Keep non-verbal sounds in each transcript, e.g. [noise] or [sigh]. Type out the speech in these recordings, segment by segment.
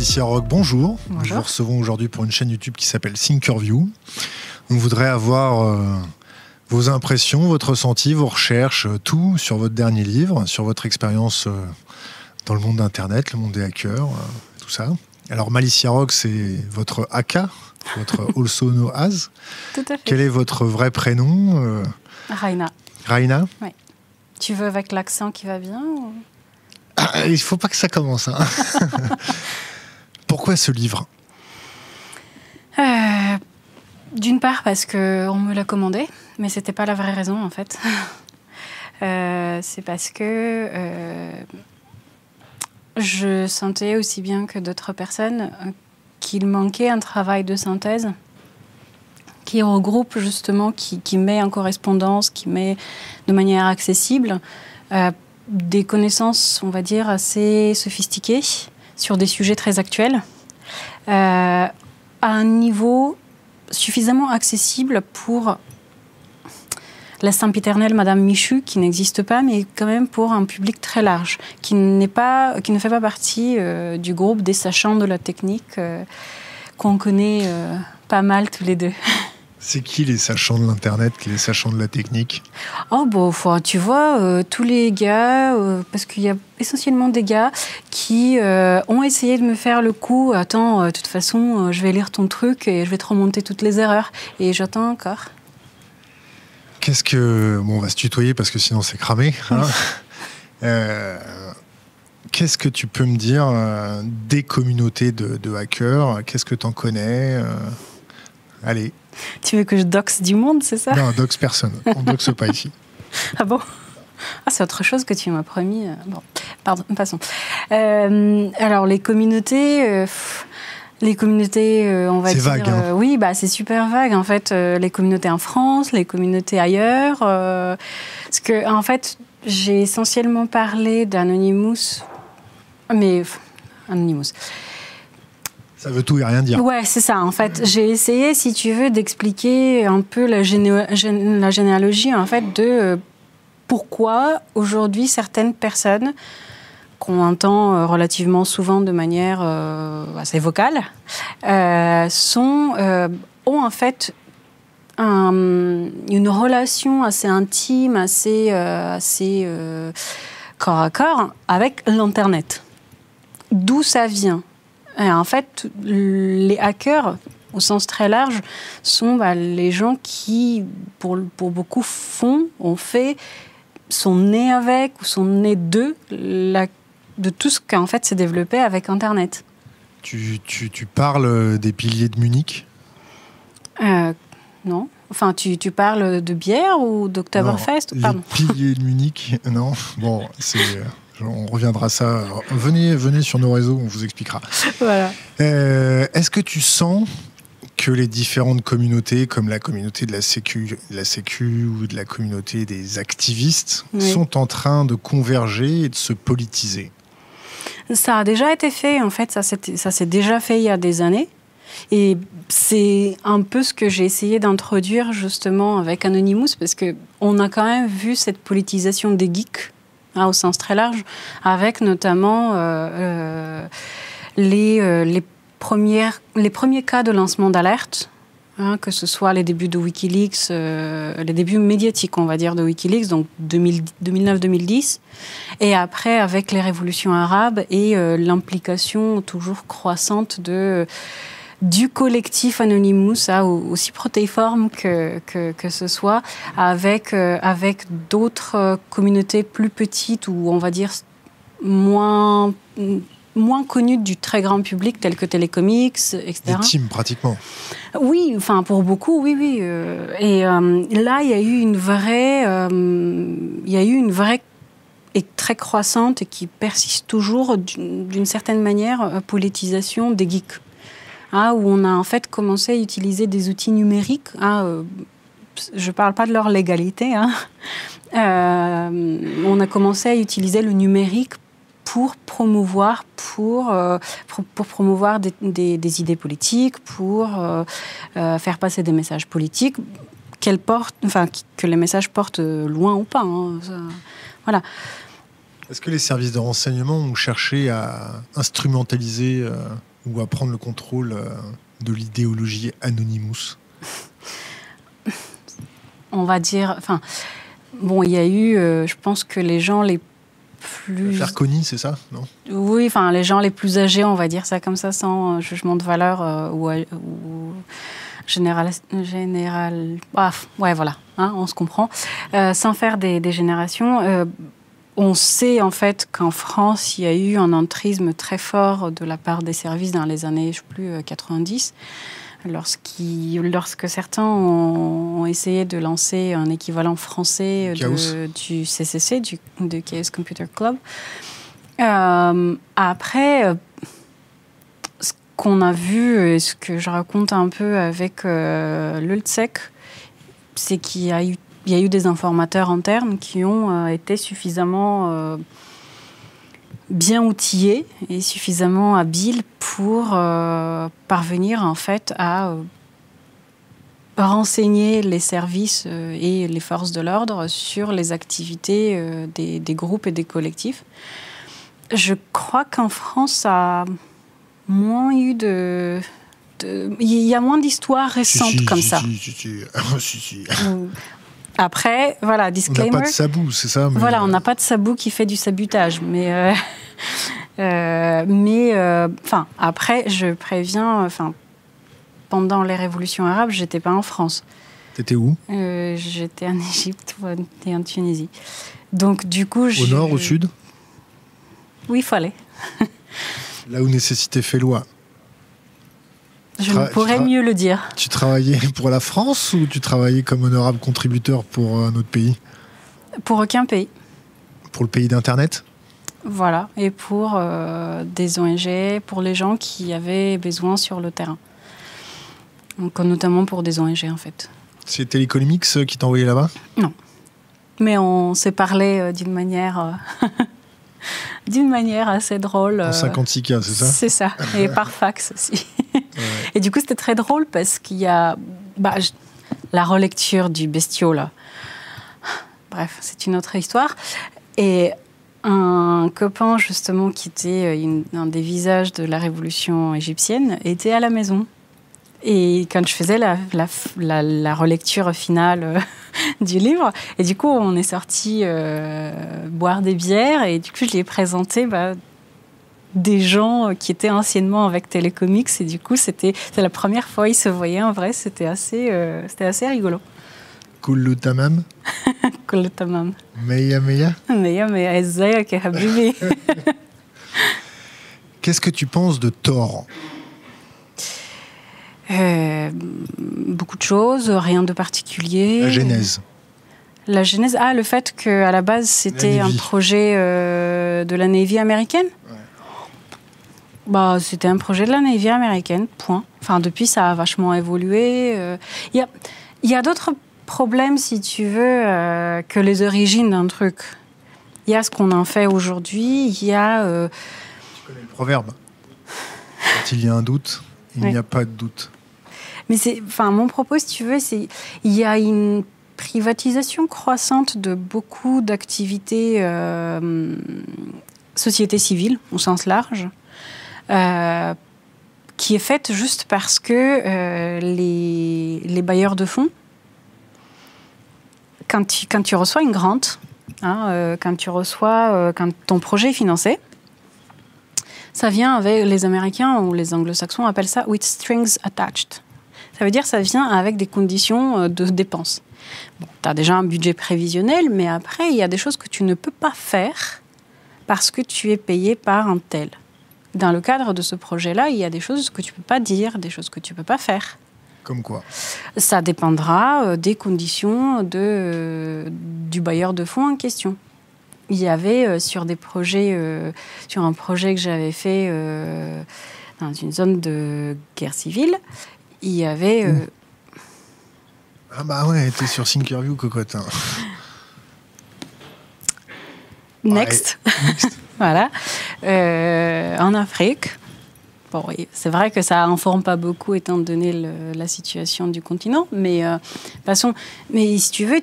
Malicia Rock, bonjour. Bonjour. Nous vous recevons aujourd'hui pour une chaîne YouTube qui s'appelle Thinkerview. On voudrait avoir euh, vos impressions, votre ressenti, vos recherches, euh, tout sur votre dernier livre, sur votre expérience euh, dans le monde d'Internet, le monde des hackers, euh, tout ça. Alors Malicia Rock, c'est votre AK, votre [laughs] also know as. Tout à fait. Quel est votre vrai prénom Raina, Raina tu veux avec l'accent qui va bien ou- Ah, Il faut pas que ça commence. hein. [laughs] Pourquoi ce livre Euh, D'une part parce que on me l'a commandé, mais c'était pas la vraie raison en fait. [laughs] Euh, c'est parce que euh, je sentais aussi bien que d'autres personnes qu'il manquait un travail de synthèse qui regroupe justement, qui, met en correspondance, qui met de manière accessible des connaissances, on va dire, assez sophistiquées sur des sujets très actuels, euh, à un niveau suffisamment accessible pour la sempiternelle Madame Michu, qui n'existe pas, mais quand même pour un public très large, qui, pas, qui ne fait pas partie euh, du groupe des sachants de la technique euh, qu'on connaît pas mal tous les deux. [laughs] C'est qui les sachants de l'Internet, les sachants de la technique? Oh bon, enfin, tu vois, euh, tous les gars, euh, parce qu'il y a essentiellement des gars qui euh, ont essayé de me faire le coup. Attends, de toute façon, je vais lire ton truc et je vais te remonter toutes les erreurs. Et j'attends encore. Qu'est-ce que. Bon, on va se tutoyer parce que sinon c'est cramé. hein. [laughs] Qu'est-ce que tu peux me dire des communautés de, de hackers? Qu'est-ce que tu en connais Allez, Tu veux que je doxe du monde, c'est ça? Non, on doxe personne. On doxe pas ici. [laughs] Ah bon? Ah, c'est autre chose que tu m'as promis. euh, Bon, pardon, passons. Euh, alors, les communautés, euh, pff, les communautés, euh, on va C'est dire. vague, hein. oui, bah, c'est super vague. En fait, les communautés en France, les communautés ailleurs. parce que, en fait, j'ai essentiellement parlé d'Anonymous. Mais. Anonymous. Ça veut tout et rien dire. Ouais, c'est ça. En fait, j'ai essayé, si tu veux, d'expliquer un peu la, géné- gén- la généalogie, en fait, de euh, pourquoi aujourd'hui certaines personnes qu'on entend euh, relativement souvent de manière euh, assez vocale, sont, ont en fait un- une relation assez intime, assez, assez corps à corps avec l'Internet. D'où ça vient? Et en fait, les hackers, au sens très large, sont bah, les gens qui, pour, pour beaucoup, font, ont fait, sont nés avec ou sont nés de, la- de tout ce qu'en fait s'est développé avec Internet. Tu, tu- tu parles des piliers de Munich? Euh, non Enfin, tu, tu parles de bière ou Pardon. Les piliers de Munich Non. Bon, c'est. On reviendra à ça. Venez, venez sur nos réseaux, on vous expliquera. Voilà. Euh, Est-ce que tu sens que les différentes communautés, comme la communauté de la Sécu, de la sécu ou de la communauté des activistes, Oui. sont en train de converger et de se politiser? Ça a déjà été fait, en fait, ça s'est déjà fait il y a des années. Et c'est un peu ce que j'ai essayé d'introduire justement avec Anonymous, parce qu'on a quand même vu cette politisation des geeks, hein, au sens très large, avec notamment euh, euh, les, euh, les, premiers cas de lancement d'alerte. hein, que ce soit les débuts de Wikileaks, les débuts médiatiques, on va dire, de Wikileaks, donc 2000 2009-2010, et après avec les révolutions arabes et l'implication toujours croissante de, du collectif Anonymous, hein, au- aussi protéiforme que, que, que ce soit, avec, euh, avec d'autres euh, communautés plus petites ou on va dire moins, moins connues du très grand public, telles que Télécomics, etc. Des teams, pratiquement. Oui, enfin pour beaucoup, oui, oui. euh, et euh, là, il y a eu une vraie, euh, il y a eu une vraie et très croissante et qui persiste toujours d'une certaine manière politisation des geeks, hein, où on a en fait commencé à utiliser des outils numériques. hein, euh, je ne parle pas de leur légalité. hein. Euh, on a commencé à utiliser le numérique pour promouvoir, pour, euh, promouvoir des, idées politiques, pour faire passer des messages politiques, qu'elles portent, enfin, que les messages portent loin ou pas. hein, voilà. Est-ce que les services de renseignement ont cherché à instrumentaliser ou à prendre le contrôle de l'idéologie Anonymous [laughs] On va dire, enfin, bon, il y a eu, je pense que les gens les plus. Faire connu, c'est ça, non? Oui, enfin, les gens les plus âgés, on va dire ça comme ça, sans jugement de valeur ou, ou général, général ah, ouais, voilà, hein, on se comprend, euh, sans faire des, générations. Euh, on sait en fait qu'en France, il y a eu un entrisme très fort de la part des services dans les années, je sais plus, 90, euh, lorsque certains ont, essayé de lancer un équivalent français du CCC, du, de Chaos Computer Club. après, qu'on a vu, et ce que je raconte un peu avec euh, l'ULTSEC, c'est qu'il y, a eu, y a eu des informateurs internes qui ont euh, été suffisamment euh, bien outillés et suffisamment habiles pour parvenir en fait à renseigner les services et les forces de l'ordre sur les activités des, des, groupes et des collectifs. Je crois qu'en France, ça moins eu de. Il y a moins d'histoires récentes comme ça. Après, voilà, disclaimer. On n'a pas de sabou, c'est ça Voilà, on n'a pas de sabou qui fait du sabotage. Mais, euh, [laughs] euh, mais euh, enfin, après, je préviens, enfin, pendant les révolutions arabes, j'étais pas en France. T'étais où? J'étais en Égypte et en Tunisie. Donc, du coup, au nord, au sud? Oui, il fallait. [laughs] Là où nécessité fait loi. Je ne pourrais mieux le dire. Tu travaillais pour la France ou tu travaillais comme honorable contributeur pour un autre pays? Pour aucun pays. Pour le pays d'Internet? Voilà, et pour euh, des ONG, pour les gens qui avaient besoin sur le terrain. Donc, notamment pour des ONG en fait. C'est Téléconomics euh, qui t'a envoyé là-bas? Non. Mais on s'est parlé euh, d'une manière [laughs] d'une manière assez drôle. En 56K, euh, c'est ça? C'est ça, et par fax aussi. [laughs] Et du coup, c'était très drôle parce qu'il y a bah, la relecture du bestiau, là. Bref, c'est une autre histoire. Et un copain, justement, qui était euh, un des visages de la révolution égyptienne, était à la maison. Et quand je faisais la, relecture finale euh, [laughs] du livre, et du coup, on est sorti euh, boire des bières, et du coup, je lui ai présenté bah, des gens qui étaient anciennement avec Télécomics, et du coup, c'était la première fois qu'ils se voyaient en vrai, c'était assez, euh, c'était assez rigolo. [laughs] Meya, habibi? [laughs] Qu'est-ce que tu penses de Thor? Euh, beaucoup de choses, rien de particulier. La genèse. La genèse, ah, le fait qu'à la base, c'était un projet euh, de la Navy américaine? Bah, C'était un projet de la Navy américaine, point. Enfin, depuis, ça a vachement évolué. Euh. Il y a, y a d'autres problèmes, si tu veux, que les origines d'un truc. Il y a ce qu'on en fait aujourd'hui, il y a... Tu connais le proverbe Quand il y a un doute, il n'y a pas de doute. Mais c'est, enfin, mon propos, si tu veux, c'est il y a une privatisation croissante de beaucoup d'activités euh, société civile au sens large, euh, qui est faite juste parce que euh, les, bailleurs de fonds, quand tu, quand tu reçois une grante, hein, euh, quand tu reçois, quand ton projet est financé, ça vient avec les Américains ou les Anglo-Saxons appellent ça with strings attached. Ça veut dire ça vient avec des conditions de dépenses. tu as déjà un budget prévisionnel, mais après, il y a des choses que tu ne peux pas faire parce que tu es payé par un tel. Dans le cadre de ce projet-là, il y a des choses que tu ne peux pas dire, des choses que tu ne peux pas faire. Comme quoi? Ça dépendra euh, des conditions de, euh, du bailleur de fonds en question. Il y avait sur des projets, sur un projet que j'avais fait dans une zone de guerre civile, il y avait. Euh, ah bah ouais, t'es sur Thinkerview, cocotte. Hein. Next. [laughs] voilà. Euh, en Afrique. Bon, c'est vrai que ça informe pas beaucoup étant donné la situation du continent, mais euh, façon, mais si tu veux,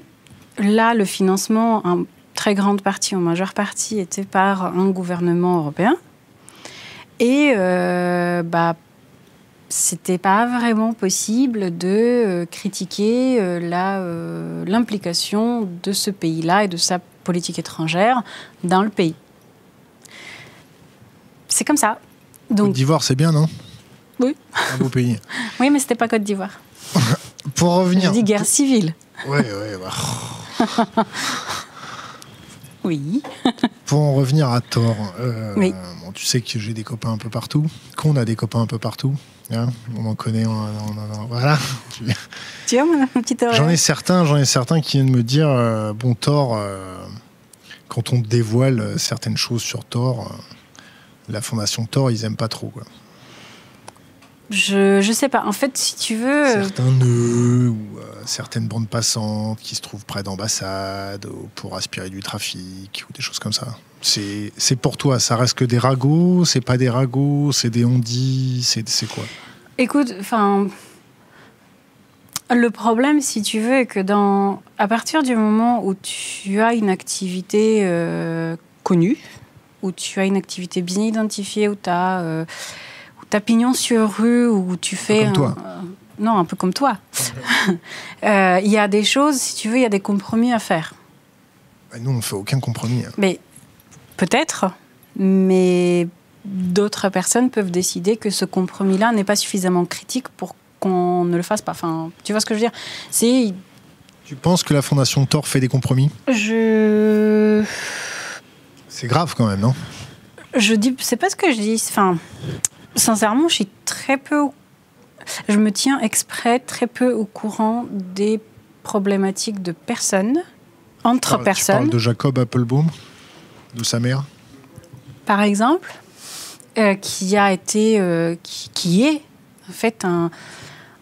là, le financement, en très grande partie, en majeure partie, était par un gouvernement européen. Et euh, bah, c'était pas vraiment possible de euh, critiquer euh, euh, l'implication de ce pays-là et de sa politique étrangère dans le pays. C'est comme ça. Côte Donc, d'Ivoire, c'est bien, non? Oui. Un beau pays. [laughs] oui, mais c'était pas Côte d'Ivoire. [laughs] Pour Je revenir. dis guerre civile. Ouais, bah, [laughs] Oui. Pour en revenir à Thor, euh, Oui. bon, tu sais que j'ai des copains un peu partout, qu'on a des copains un peu partout. hein, on en connaît, on, on- on- voilà. Tu vois, mon petit J'en ai certains, j'en ai certains qui viennent me dire, euh, bon Thor, euh, quand on dévoile certaines choses sur Thor, la fondation Thor, ils aiment pas trop. Quoi. Je, je sais pas. En fait, si tu veux. euh, Certains nœuds ou euh, certaines bandes passantes qui se trouvent près d'ambassades ou pour aspirer du trafic ou des choses comme ça. C'est pour toi, ça reste que des ragots, c'est pas des ragots, c'est des ondits, c'est c'est quoi? Écoute, enfin, le problème, si tu veux, est que dans, à partir du moment où tu as une activité euh, connue, où tu as une activité bien identifiée, où tu as, euh, t'as pignon sur rue, où tu fais... comme toi. euh, non, un peu comme toi. [laughs] Euh, Il y a des choses, si tu veux, il y a des compromis à faire. Bah, Nous, on fait aucun compromis. hein. Mais peut-être, mais d'autres personnes peuvent décider que ce compromis-là n'est pas suffisamment critique pour qu'on ne le fasse pas. Enfin, tu vois ce que je veux dire? C'est, Tu penses que la fondation Thor fait des compromis? Je, C'est grave quand même, non? Je dis, c'est pas ce que je dis. Enfin, sincèrement, je suis très peu, au- je me tiens exprès très peu au courant des problématiques de personnes entre parles- Tu personnes. parles de Jacob Applebaum, de sa mère? Par exemple, euh, qui a été, euh, qui, qui est en fait un,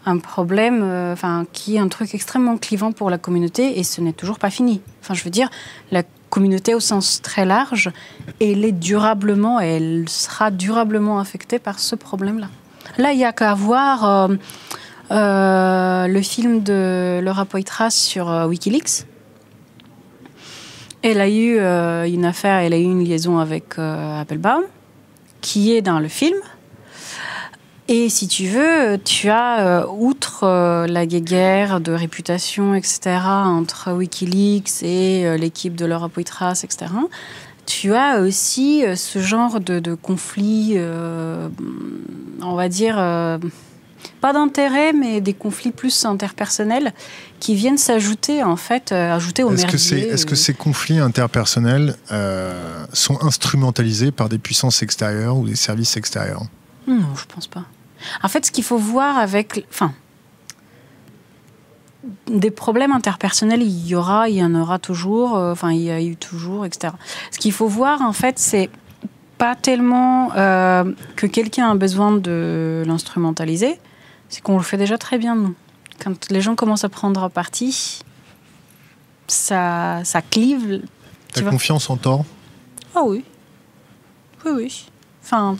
un problème, euh, enfin qui est un truc extrêmement clivant pour la communauté et ce n'est toujours pas fini. Enfin, je veux dire, la communauté au sens très large, elle est durablement, et elle sera durablement affectée par ce problème-là. Là, il y a qu'à voir euh, euh, le film de Laura Poitras sur euh, WikiLeaks. Elle a eu une affaire, elle a eu une liaison avec Applebaum, qui est dans le film. Et si tu veux, tu as, euh, outre euh, la guerre de réputation, etc., entre Wikileaks et euh, l'équipe de Laura Poitras, etc., tu as aussi ce genre de, de conflit, euh, on va dire, pas d'intérêt, mais des conflits plus interpersonnels qui viennent s'ajouter, en fait, ajouter au Est-ce que, c'est- merdier. est-ce que ces conflits interpersonnels sont instrumentalisés par des puissances extérieures ou des services extérieurs? Non, je pense pas. En fait, ce qu'il faut voir avec. Enfin. Des problèmes interpersonnels, il y aura, il y en aura toujours, euh, enfin, il y a eu toujours, etc. Ce qu'il faut voir, en fait, c'est pas tellement euh, que quelqu'un a besoin de l'instrumentaliser, c'est qu'on le fait déjà très bien, nous. Quand les gens commencent à prendre parti, ça, ça clive. T'as confiance en Thor Ah oui. Oui, oui. Enfin,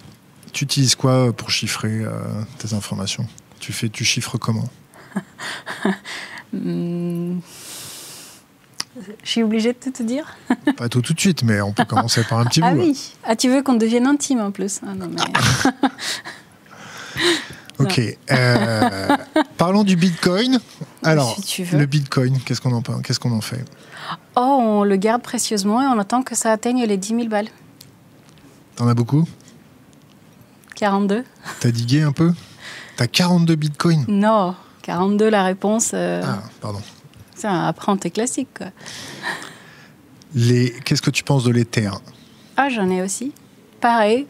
Tu utilises quoi pour chiffrer euh, tes informations? Tu, fais, tu chiffres comment? Hmm. Je suis obligée de te dire? Pas tout tout de suite, mais on peut commencer par un petit Ah bout. oui Ah, tu veux qu'on devienne intime en plus Ah non, mais... [laughs] Ok. euh, parlons du Bitcoin. Alors, Si le Bitcoin, qu'est-ce qu'on en, qu'est-ce qu'on en fait? Oh, on le garde précieusement et on attend que ça atteigne les 10 000 balles. T'en as beaucoup? 42 T'as digué un peu? T'as 42 Bitcoins? Non, 42 la réponse. euh, Ah, pardon. c'est un quoi. Les... Qu'est-ce que tu penses de l'Ether? Ah, j'en ai aussi. Pareil.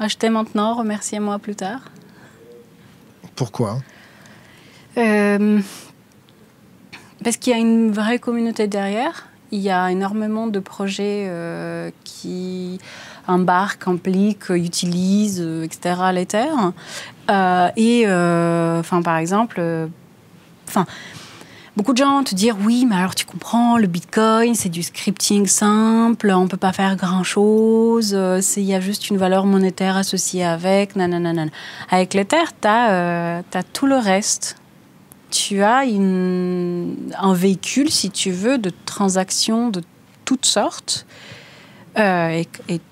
Achetez maintenant, remerciez-moi plus tard. Pourquoi? Euh, parce qu'il y a une vraie communauté derrière. Il y a énormément de projets euh, qui embarquent, impliquent, utilisent, euh, etc. l'Ether. Euh, et, euh, enfin, par exemple, euh, enfin, beaucoup de gens te dire oui, mais alors tu comprends, le Bitcoin, c'est du scripting simple, on peut pas faire grand-chose, euh, c'est- il y a juste une valeur monétaire associée avec, nanana. Avec l'Ether, tu as, tout le reste. Tu as un véhicule, si tu veux, de transactions de toutes sortes et,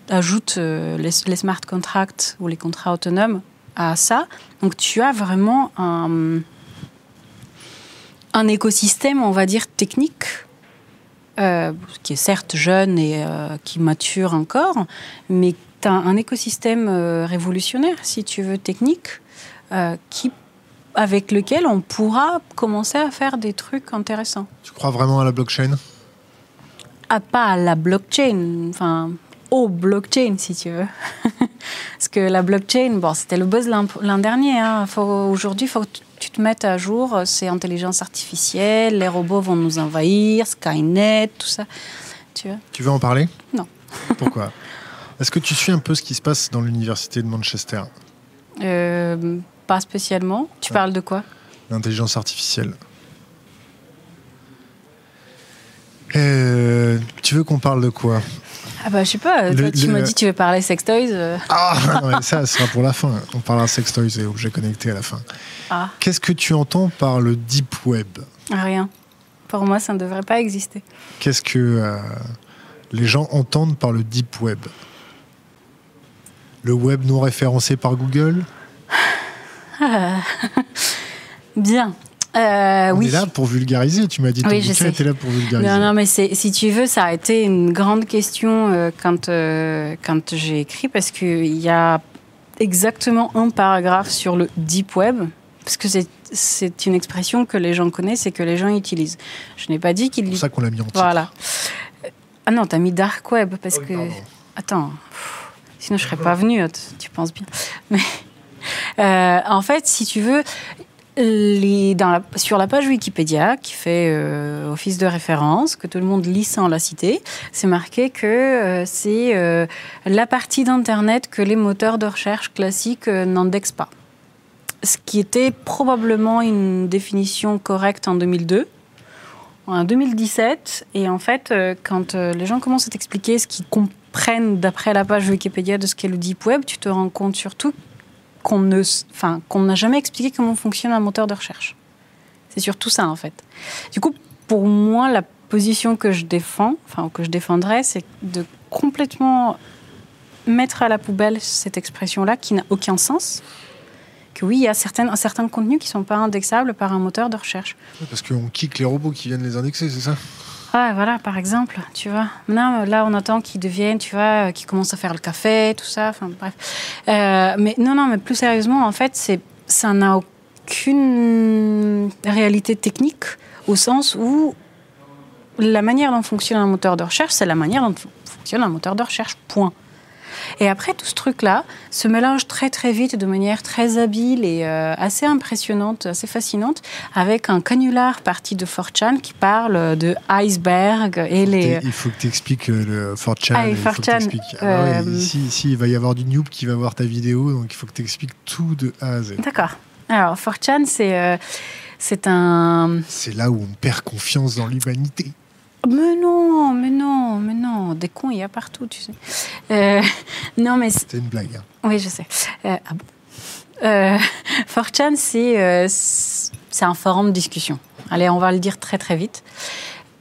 ajoute les, smart contracts ou les contrats autonomes à ça. Donc tu as vraiment un, un écosystème, on va dire, technique, qui est certes jeune et qui mature encore, mais tu as un écosystème révolutionnaire, si tu veux, technique, qui avec lequel on pourra commencer à faire des trucs intéressants. Tu crois vraiment à la blockchain? Ah, Pas à la blockchain, enfin au blockchain si tu veux. [laughs] Parce que la blockchain, bon, c'était le buzz l'an dernier. Hein. Aujourd'hui, il faut que tu te mettes à jour. C'est intelligence artificielle, les robots vont nous envahir, Skynet, tout ça. Tu veux, tu veux en parler? Non. [laughs] Pourquoi? Est-ce que tu suis un peu ce qui se passe dans l'université de Manchester? Euh, pas spécialement. Tu parles de quoi? L'intelligence artificielle. Euh, tu veux qu'on parle de quoi? Ah bah je sais pas, tu m'as dit tu veux parler sextoys. Euh. Ah [laughs] non, ça sera pour la fin. On parlera sextoys et objets connectés à la fin. Ah. Qu'est-ce que tu entends par le deep web? Rien. Pour moi, ça ne devrait pas exister. Qu'est-ce que euh, les gens entendent par le deep web? Le web non référencé par Google? [laughs] Bien. Euh, On oui. est là pour vulgariser, tu m'as dit. Oui, je sais. là pour vulgariser. Non, non, mais si tu veux, ça a été une grande question euh, quand, euh, quand j'ai écrit, parce qu'il y a exactement un paragraphe sur le deep web, parce que c'est une expression que les gens connaissent et que les gens utilisent. Je n'ai pas dit qu'il... C'est pour ça qu'on l'a mis en titre. Voilà. Ah non, t'as mis dark web, parce que... Attends, sinon je serais pas venue, tu penses bien. Mais... Euh, en fait, si tu veux, sur la page Wikipédia, qui fait euh, office de référence, que tout le monde lit sans la citer, c'est marqué que euh, c'est la partie d'Internet que les moteurs de recherche classiques n'indexent pas. Ce qui était probablement une définition correcte en 2002. En 2017, et en fait, quand les gens commencent à t'expliquer ce qu'ils comprennent d'après la page Wikipédia de ce qu'est le Deep Web, tu te rends compte surtout qu'on ne, enfin, qu'on n'a jamais expliqué comment fonctionne un moteur de recherche. C'est surtout ça en fait. Du coup, pour moi, la position que je défends, enfin que je défendrais, c'est de complètement mettre à la poubelle cette expression-là qui n'a aucun sens. Que oui, il y a certains, contenus qui ne sont pas indexables par un moteur de recherche. Parce qu'on kick les robots qui viennent les indexer, c'est ça? Voilà, par exemple, tu vois. Maintenant, là, on attend qu'ils deviennent, tu vois, qu'ils commencent à faire le café, tout ça, enfin, bref. Euh, mais non, non, mais plus sérieusement, en fait, c'est, ça n'a aucune réalité technique au sens où la manière dont fonctionne un moteur de recherche, c'est la manière dont fonctionne un moteur de recherche, point. Et après, tout ce truc-là se mélange très très vite de manière très habile et euh, assez impressionnante, assez fascinante, avec un canular parti de 4chan qui parle de iceberg et les... Il faut que tu expliques euh, le 4chan. Ah, 4chan. Ah ici, il va y avoir du noob qui va voir ta vidéo, donc il faut que tu expliques tout de A à Z. D'accord. Alors, 4chan, c'est... Euh, c'est un... C'est là où on perd confiance dans l'humanité. Mais non, mais non, mais non. Des cons, il y a partout, tu sais. Euh, non, mais. C'était une blague. Hein. Oui, je sais. Euh, ah bon euh, [laughs] 4chan, c'est, c'est un forum de discussion. Allez, on va le dire très très vite.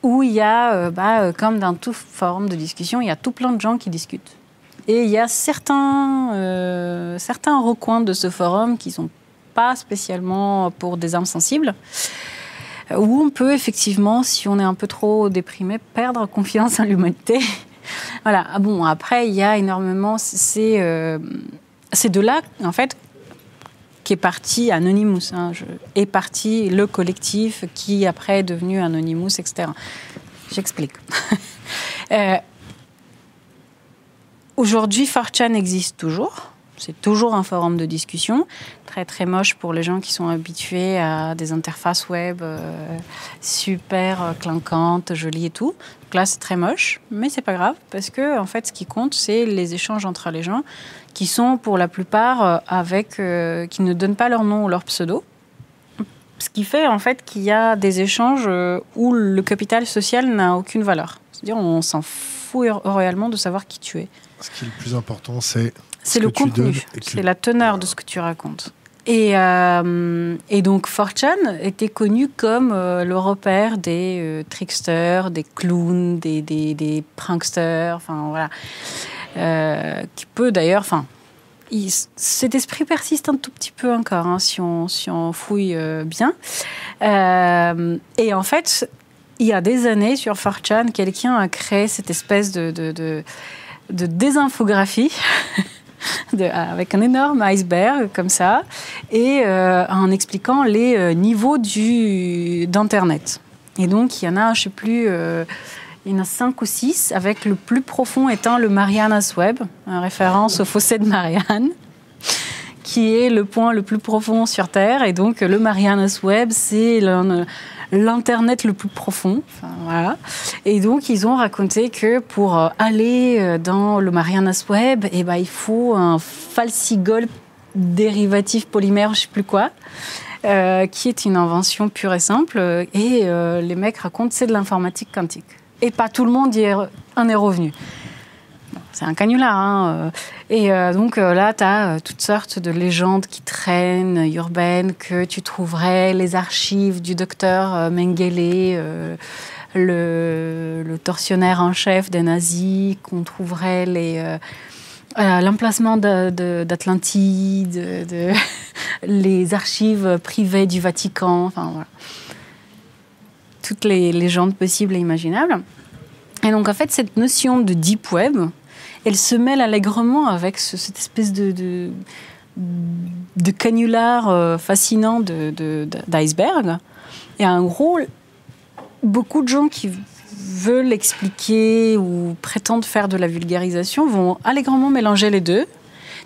Où il y a, bah, comme dans tout forum de discussion, il y a tout plein de gens qui discutent. Et il y a certains, certains recoins de ce forum qui sont pas spécialement pour des âmes sensibles où on peut effectivement, si on est un peu trop déprimé, perdre confiance en l'humanité. [laughs] voilà. Ah bon, après, il y a énormément. C'est euh, de là, en fait, qu'est parti Anonymous. Hein, est parti le collectif qui, après, est devenu Anonymous, etc. J'explique. [laughs] euh, Aujourd'hui, 4chan existe toujours. C'est toujours un forum de discussion, très très moche pour les gens qui sont habitués à des interfaces web euh, super euh, clinquantes, jolies et tout. Donc là, c'est très moche, mais c'est pas grave parce que en fait, ce qui compte, c'est les échanges entre les gens qui sont pour la plupart euh, avec, qui ne donnent pas leur nom ou leur pseudo. Ce qui fait en fait qu'il y a des échanges où le capital social n'a aucune valeur. C'est-à-dire, on s'en fout royalement de savoir qui tu es. Ce qui est le plus important, c'est c'est le contenu, c'est la teneur de ce que tu racontes. Et, euh, et, donc, Fortune était connu comme le repère des tricksters, des clowns, des, des, des pranksters, enfin voilà. qui peut d'ailleurs, enfin, cet esprit persiste un tout petit peu encore, hein, si, on, si on fouille bien. et en fait, il y a des années, sur 4chan, quelqu'un a créé cette espèce de, de, de, de désinfographie. [laughs] avec un énorme iceberg comme ça, et euh, en expliquant les euh, niveaux d'Internet. Et donc, il y en a, je ne sais plus, euh, il y en a cinq ou six, avec le plus profond étant le Marianas Web, en référence au fossé de Marianne qui est le point le plus profond sur Terre. Et donc, le Marianas Web, c'est l'Internet le plus profond. voilà. Et donc, ils ont raconté que pour euh, aller euh, dans le Marianas Web, eh ben, il faut un falsigol dérivatif polymère, je sais plus quoi. Euh, qui est une invention pure et simple. Et les mecs racontent c'est de l'informatique quantique. Et pas tout le monde y en est revenu. C'est un canular. Hein. Et donc là, tu as toutes sortes de légendes qui traînent, urbaines, que tu trouverais les archives du docteur Mengele le, tortionnaire en chef des nazis, qu'on trouverait euh, euh, l'emplacement d'Atlantide, de, [laughs] les archives privées du Vatican, enfin voilà. Toutes les légendes possibles et imaginables. Et donc en fait, cette notion de deep web, elle se mêle allègrement avec cette espèce de, de, canular euh, fascinant d'iceberg. Et en gros, beaucoup de gens qui veulent expliquer ou prétendent faire de la vulgarisation vont allègrement mélanger les deux.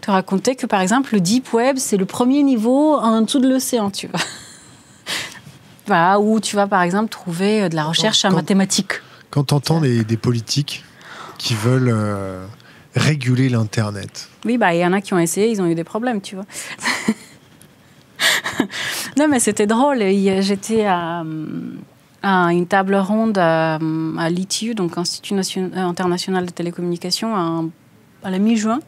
Te raconter que par exemple le deep web c'est le premier niveau en dessous de l'océan, tu vois. voilà, [laughs] où tu vas par exemple trouver euh, de la recherche en mathématiques. Quand tu entends des, politiques qui veulent euh, réguler l'Internet. Oui, bah il y en a qui ont essayé, ils ont eu des problèmes, tu vois. non, mais c'était drôle. J'étais à, une table ronde à, à l'ITU, donc Institut international de télécommunications, à, la mi-juin.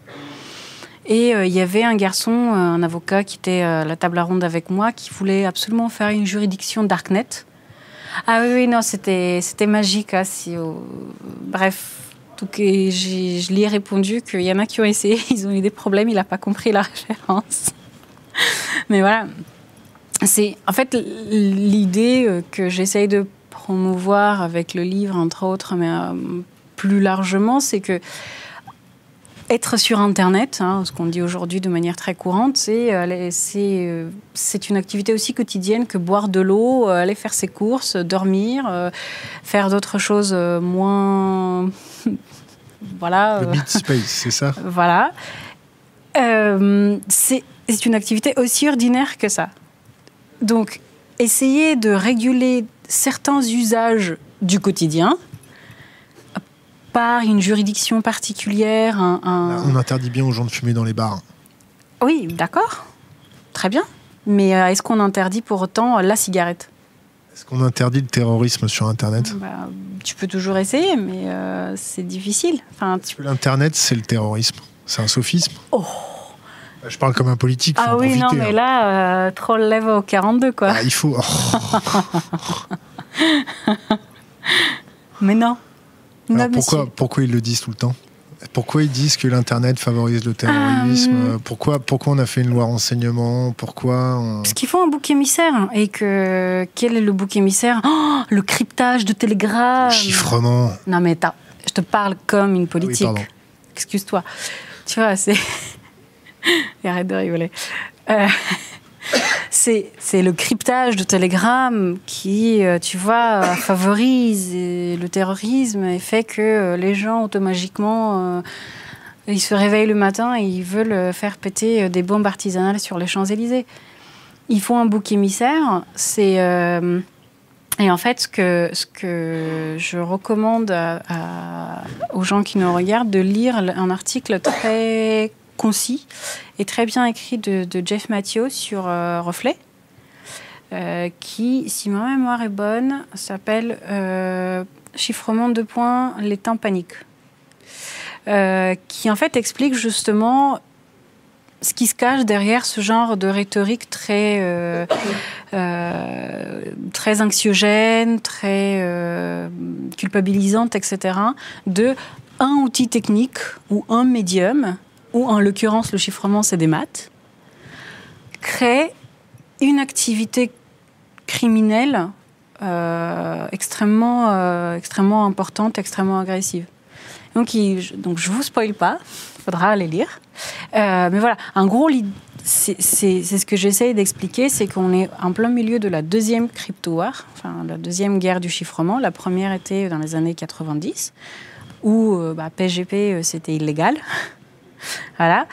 Et euh, il y avait un garçon, euh, un avocat qui était à la table ronde avec moi, qui voulait absolument faire une juridiction Darknet. Ah oui, oui non, c'était, magique. Hein, si, bref, donc, je lui ai répondu qu'il y en a qui ont essayé, [laughs] ils ont eu des problèmes, il n'a pas compris la référence. Mais voilà, c'est en fait l'idée euh, que j'essaye de promouvoir avec le livre, entre autres, mais euh, plus largement, c'est que être sur Internet, hein, ce qu'on dit aujourd'hui de manière très courante, c'est euh, c'est une activité aussi quotidienne que boire de l'eau, aller faire ses courses, dormir, faire d'autres choses moins... [laughs] voilà. Le mid space, c'est ça? [laughs] Voilà. c'est une activité aussi ordinaire que ça. Donc, essayer de réguler certains usages du quotidien par une juridiction particulière. On interdit bien aux gens de fumer dans les bars. Oui, d'accord. Très bien. Mais euh, est-ce qu'on interdit pour autant la cigarette? Est-ce qu'on interdit le terrorisme sur Internet? Bah, Tu peux toujours essayer, mais euh, c'est difficile. Enfin, L'Internet, c'est le terrorisme? C'est un sophisme? Oh je parle comme un politique. Ah oui, non, mais hein. là, euh, troll level 42, quoi. Ah, il faut. [laughs] [laughs] mais non. Pourquoi, pourquoi ils le disent tout le temps? Pourquoi ils disent que l'Internet favorise le terrorisme euh, pourquoi, pourquoi on a fait une loi renseignement? Pourquoi Parce qu'il faut un bouc émissaire. Et que quel est le bouc émissaire? Oh, Le cryptage de télégrammes. chiffrement. Non mais je te parle comme une politique. Excuse-toi. Tu vois, c'est... [laughs] Arrête de rigoler. Euh, c'est le cryptage de Telegram qui, euh, tu vois, favorise le terrorisme et fait que euh, les gens automatiquement, ils se réveillent le matin et ils veulent faire péter des bombes artisanales sur les Champs-Élysées. Il faut un bouc émissaire. C'est et en fait, ce que, ce que je recommande aux gens qui nous regardent, de lire un article très concis et très bien écrit de, Jeff Matthews sur euh, Reflet, euh, qui, si ma mémoire est bonne, s'appelle euh, Chiffrement de points, les temps paniques, qui en fait explique justement ce qui se cache derrière ce genre de rhétorique très, très anxiogène, très culpabilisante, etc., de un outil technique ou un médium, ou en l'occurrence le chiffrement c'est des maths, crée une activité criminelle extrêmement, extrêmement importante, extrêmement agressive. Donc, donc je vous spoil pas, il faudra aller lire. Euh, mais voilà, en gros, c'est ce que j'essaye d'expliquer, c'est qu'on est en plein milieu de la deuxième crypto-war, enfin la deuxième guerre du chiffrement. La première était dans les années 90, où euh, bah, PGP euh, c'était illégal. Voilà.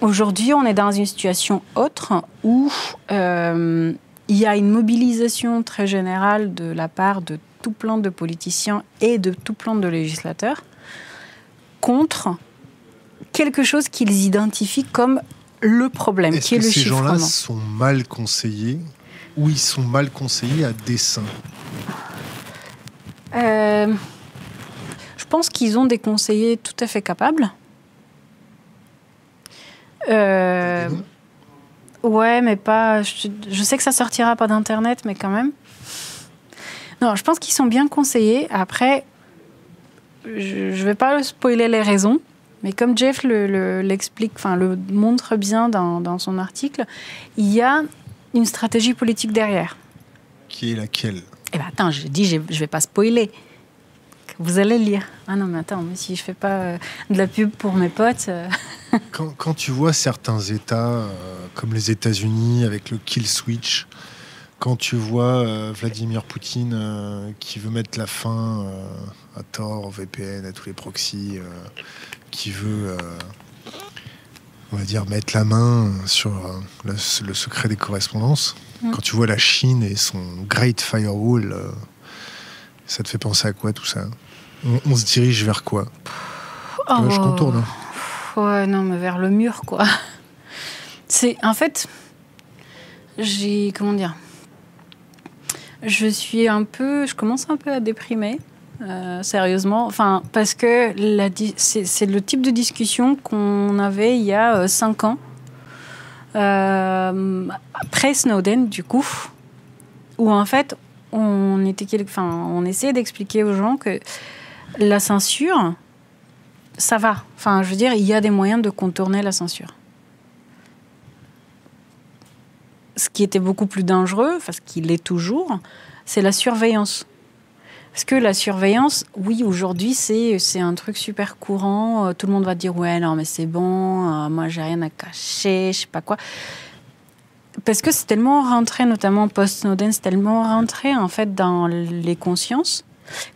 Aujourd'hui, on est dans une situation autre où il y a une mobilisation très générale de la part de tout plein de politiciens et de tout plein de législateurs contre quelque chose qu'ils identifient comme le problème, qui est que le ces gens-là sont mal conseillés ou ils sont mal conseillés à dessein euh, Je pense qu'ils ont des conseillers tout à fait capables. Euh, ouais, mais pas. Je, je, sais que ça sortira pas d'internet, mais quand même. Non, je pense qu'ils sont bien conseillés. Après, je vais pas spoiler les raisons, mais comme Jeff l'explique, le, enfin le montre bien dans, dans, son article, il y a une stratégie politique derrière. Qui est laquelle? Eh bien, attends, je dis, je ne vais pas spoiler. Vous allez lire. Ah non, mais attends, mais si je fais pas euh, de la pub pour mes potes. Euh. [laughs] quand, quand, tu vois certains États, euh, comme les États-Unis, avec le kill switch, quand tu vois euh, Vladimir Poutine euh, qui veut mettre la fin euh, à Tor, au VPN, à tous les proxys, qui veut, on va dire, mettre la main sur le, secret des correspondances, mm. quand tu vois la Chine et son Great Firewall, ça te fait penser à quoi tout ça? On, se dirige vers quoi? Oh, Je contourne. Hein. Ouais, non, mais vers le mur, quoi. C'est en fait, j'ai comment dire? Je suis un peu, je commence un peu à déprimer. Euh, sérieusement, enfin parce que c'est le type de discussion qu'on avait il y a euh, cinq ans euh, après Snowden du coup, où en fait on était, enfin on essayait d'expliquer aux gens que la censure, ça va. Enfin, je veux dire, il y a des moyens de contourner la censure. ce qui était beaucoup plus dangereux, enfin ce qui l'est toujours, c'est la surveillance. Parce que la surveillance, oui, aujourd'hui, c'est, c'est un truc super courant. Euh, tout le monde va dire, ouais, non, mais c'est bon, euh, moi, j'ai rien à cacher, je sais pas quoi. Parce que c'est tellement rentré, notamment post-Snowden, c'est tellement rentré, en fait, dans les consciences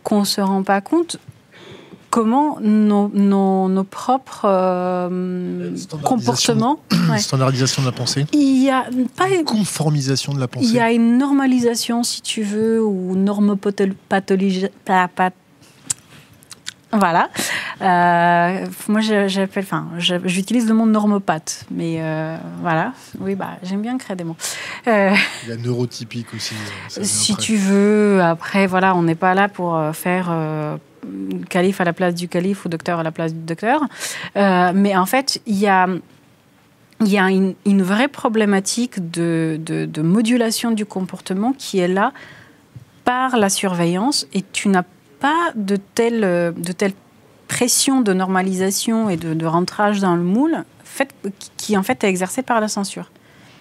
qu'on ne se rend pas compte comment nos, nos, propres euh, comportements. [clears throat] Standardisation de la pensée. Il y a pas une conformisation de la pensée. Il y a une normalisation, si tu veux, ou normopathologie. Voilà. Euh, moi, j'appelle, enfin, j'utilise le mot normopathe, mais euh, voilà. Oui, bah, j'aime bien créer des mots. Euh, Il y a neurotypique aussi. Si tu veux. Après, voilà, on n'est pas là pour faire calife à la place du calife ou docteur à la place du docteur. Euh, mais en fait, il y a, y a une, vraie problématique de, de, modulation du comportement qui est là par la surveillance et tu n'as pas de telle, de telle pression de normalisation et de, de rentrage dans le moule fait, qui en fait est exercée par la censure.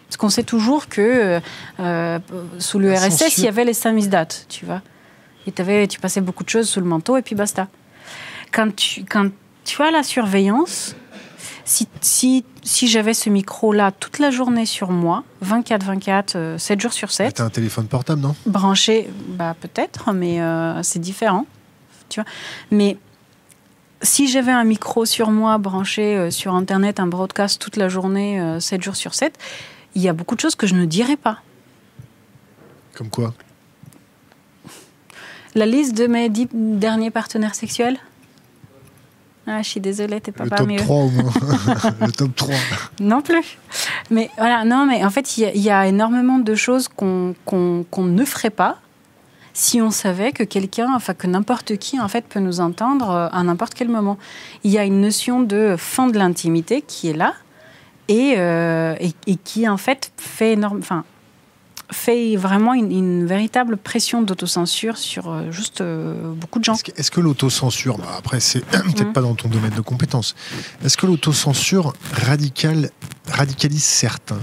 Parce qu'on sait toujours que euh, sous l'URSS, il y avait les samizdat, tu vois. Et avais, tu passais beaucoup de choses sous le manteau et puis basta. Quand tu, quand tu as la surveillance, si, si, si j'avais ce micro-là toute la journée sur moi, 24-24, 7 euh, jours sur 7. Tu as un téléphone portable, non? Branché, bah, peut-être, mais euh, c'est différent. Tu vois mais si j'avais un micro sur moi, branché euh, sur Internet, un broadcast toute la journée, 7 jours sur 7, il y a beaucoup de choses que je ne dirais pas. Comme quoi? La liste de mes dix derniers partenaires sexuels? Ah, je suis désolée, t'es pas parmi eux. [laughs] Le top 3 au moins. le top 3. Non plus. Mais voilà, non, mais en fait, il y, a énormément de choses qu'on ne ferait pas si on savait que quelqu'un, enfin que n'importe qui, en fait, peut nous entendre euh, à n'importe quel moment. Il y a une notion de fin de l'intimité qui est là, et, euh, et, et qui en fait fait énorme, enfin fait vraiment une, une véritable pression d'autocensure sur euh, juste euh, beaucoup de gens. Est-ce que, l'autocensure, bah, après c'est [clears throat] peut-être Mhm. pas dans ton domaine de compétences, est-ce que l'autocensure radicale, radicalise certains?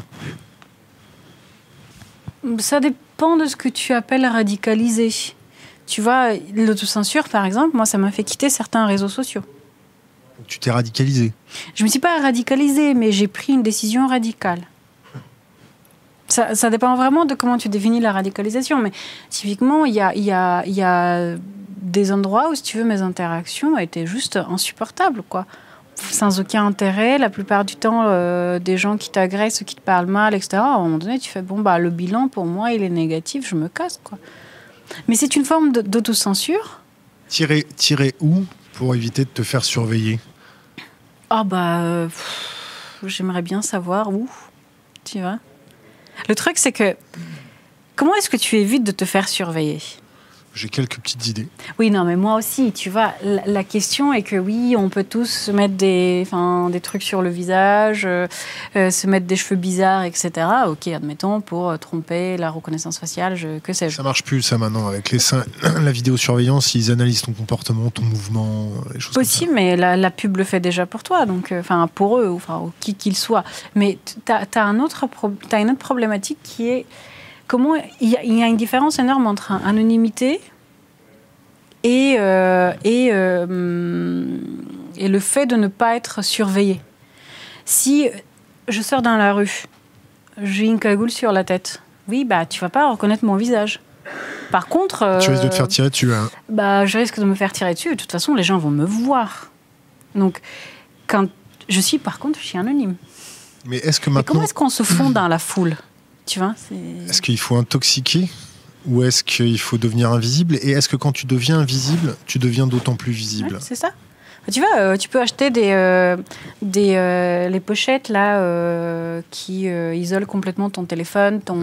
Ça dépend de ce que tu appelles radicaliser. Tu vois, l'autocensure, par exemple, moi, ça m'a fait quitter certains réseaux sociaux. Tu t'es radicalisé? Je me suis pas radicalisée, mais j'ai pris une décision radicale. Ça, ça dépend vraiment de comment tu définis la radicalisation. Mais typiquement, il y a, il y, a, il y a des endroits où, si tu veux, mes interactions étaient juste insupportables, quoi. Sans aucun intérêt, la plupart du temps, euh, des gens qui t'agressent, qui te parlent mal, etc. À un moment donné, tu fais bon, bah, le bilan pour moi, il est négatif, je me casse, quoi. Mais c'est une forme d'autocensure. Tirer, tirer où pour éviter de te faire surveiller? Ah bah, euh, j'aimerais bien savoir où, tu vois. Le truc, c'est que comment est-ce que tu évites de te faire surveiller? J'ai quelques petites idées. Oui, non, mais moi aussi, tu vois. La, la question est que oui, on peut tous se mettre des, des trucs sur le visage, euh, euh, se mettre des cheveux bizarres, etc. Ok, admettons, pour euh, tromper la reconnaissance faciale, je, que sais-je. Ça marche plus ça maintenant avec les seins- [clears throat] la vidéosurveillance, ils analysent ton comportement, ton mouvement, les choses comme ça. Possible, mais la, la pub le fait déjà pour toi, donc enfin pour eux, ou qui qu'ils soient. Mais tu as, un autre pro- t'as une autre problématique qui est comment il y, a- il y a une différence énorme entre anonymité et euh, et, euh, et le fait de ne pas être surveillé. Si je sors dans la rue, j'ai une cagoule sur la tête, oui bah tu vas pas reconnaître mon visage. Par contre, Tu risques de euh, te faire tirer dessus. hein. bah, je risque de me faire tirer dessus. De toute façon, les gens vont me voir. Donc, quand je suis, par contre, je suis anonyme. Mais est-ce que Mais comment est-ce qu'on se fond dans la foule? Tu vois c'est- est-ce qu'il faut intoxiquer ou est-ce qu'il faut devenir invisible Et est-ce que quand tu deviens invisible, tu deviens d'autant plus visible Ouais, c'est ça. Tu vois, euh, tu peux acheter des, euh, des euh, les pochettes là euh, qui isolent complètement ton téléphone, ton,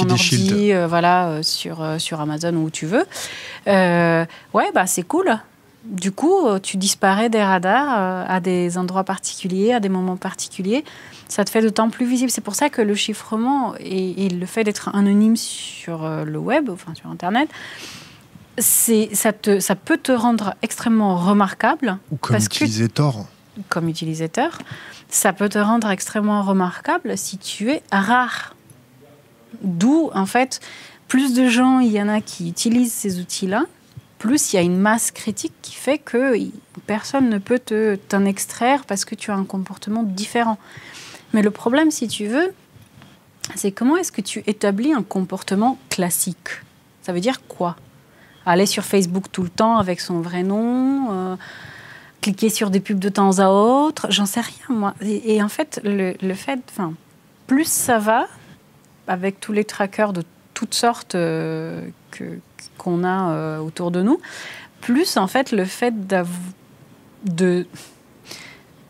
ton ordi, voilà, sur sur Amazon ou où tu veux. Ouais, bah c'est cool. Du coup, euh, tu disparais des radars euh, à des endroits particuliers, à des moments particuliers. Ça te fait d'autant plus visible. C'est pour ça que le chiffrement et, et le fait d'être anonyme sur euh, le web, enfin sur Internet, ça te ça peut te rendre extrêmement remarquable Ou comme parce que- utilisateur comme utilisateur, ça peut te rendre extrêmement remarquable si tu es rare. D'où, en fait, plus de gens il y en a qui utilisent ces outils-là, plus il y a une masse critique qui fait que personne ne peut te- t'en extraire parce que tu as un comportement différent. Mais le problème, si tu veux, c'est comment est-ce que tu établis un comportement classique? Ça veut dire quoi? Aller sur Facebook tout le temps avec son vrai nom euh, cliquer sur des pubs de temps à autre, j'en sais rien moi. Et, en fait, le, fait, plus ça va, avec tous les trackers de toutes sortes euh, que- qu'on a euh, autour de nous, plus en fait le fait de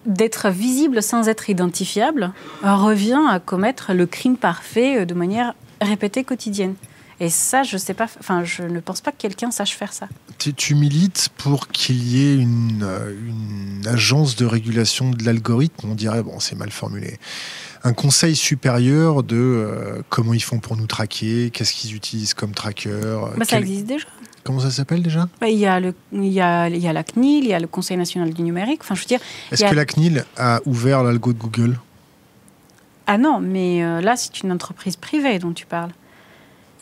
d'être visible sans être identifiable revient à commettre le crime parfait euh, de manière répétée quotidienne. Et ça, je sais pas, enfin, je ne pense pas que quelqu'un sache faire ça. tu, tu milites pour qu'il y ait une, euh, une agence de régulation de l'algorithme, on dirait, bon, c'est mal formulé, un conseil supérieur de euh, comment ils font pour nous traquer, qu'est-ce qu'ils utilisent comme tracker. Bah, ça quel- existe déjà. Comment ça s'appelle déjà? Bah, Il y, a le, il, y a, il y a la CNIL, il y a le Conseil national du numérique. Enfin, je veux dire, Est-ce a- que la CNIL a ouvert l'algo de Google? Ah non, mais euh, là, c'est une entreprise privée dont tu parles.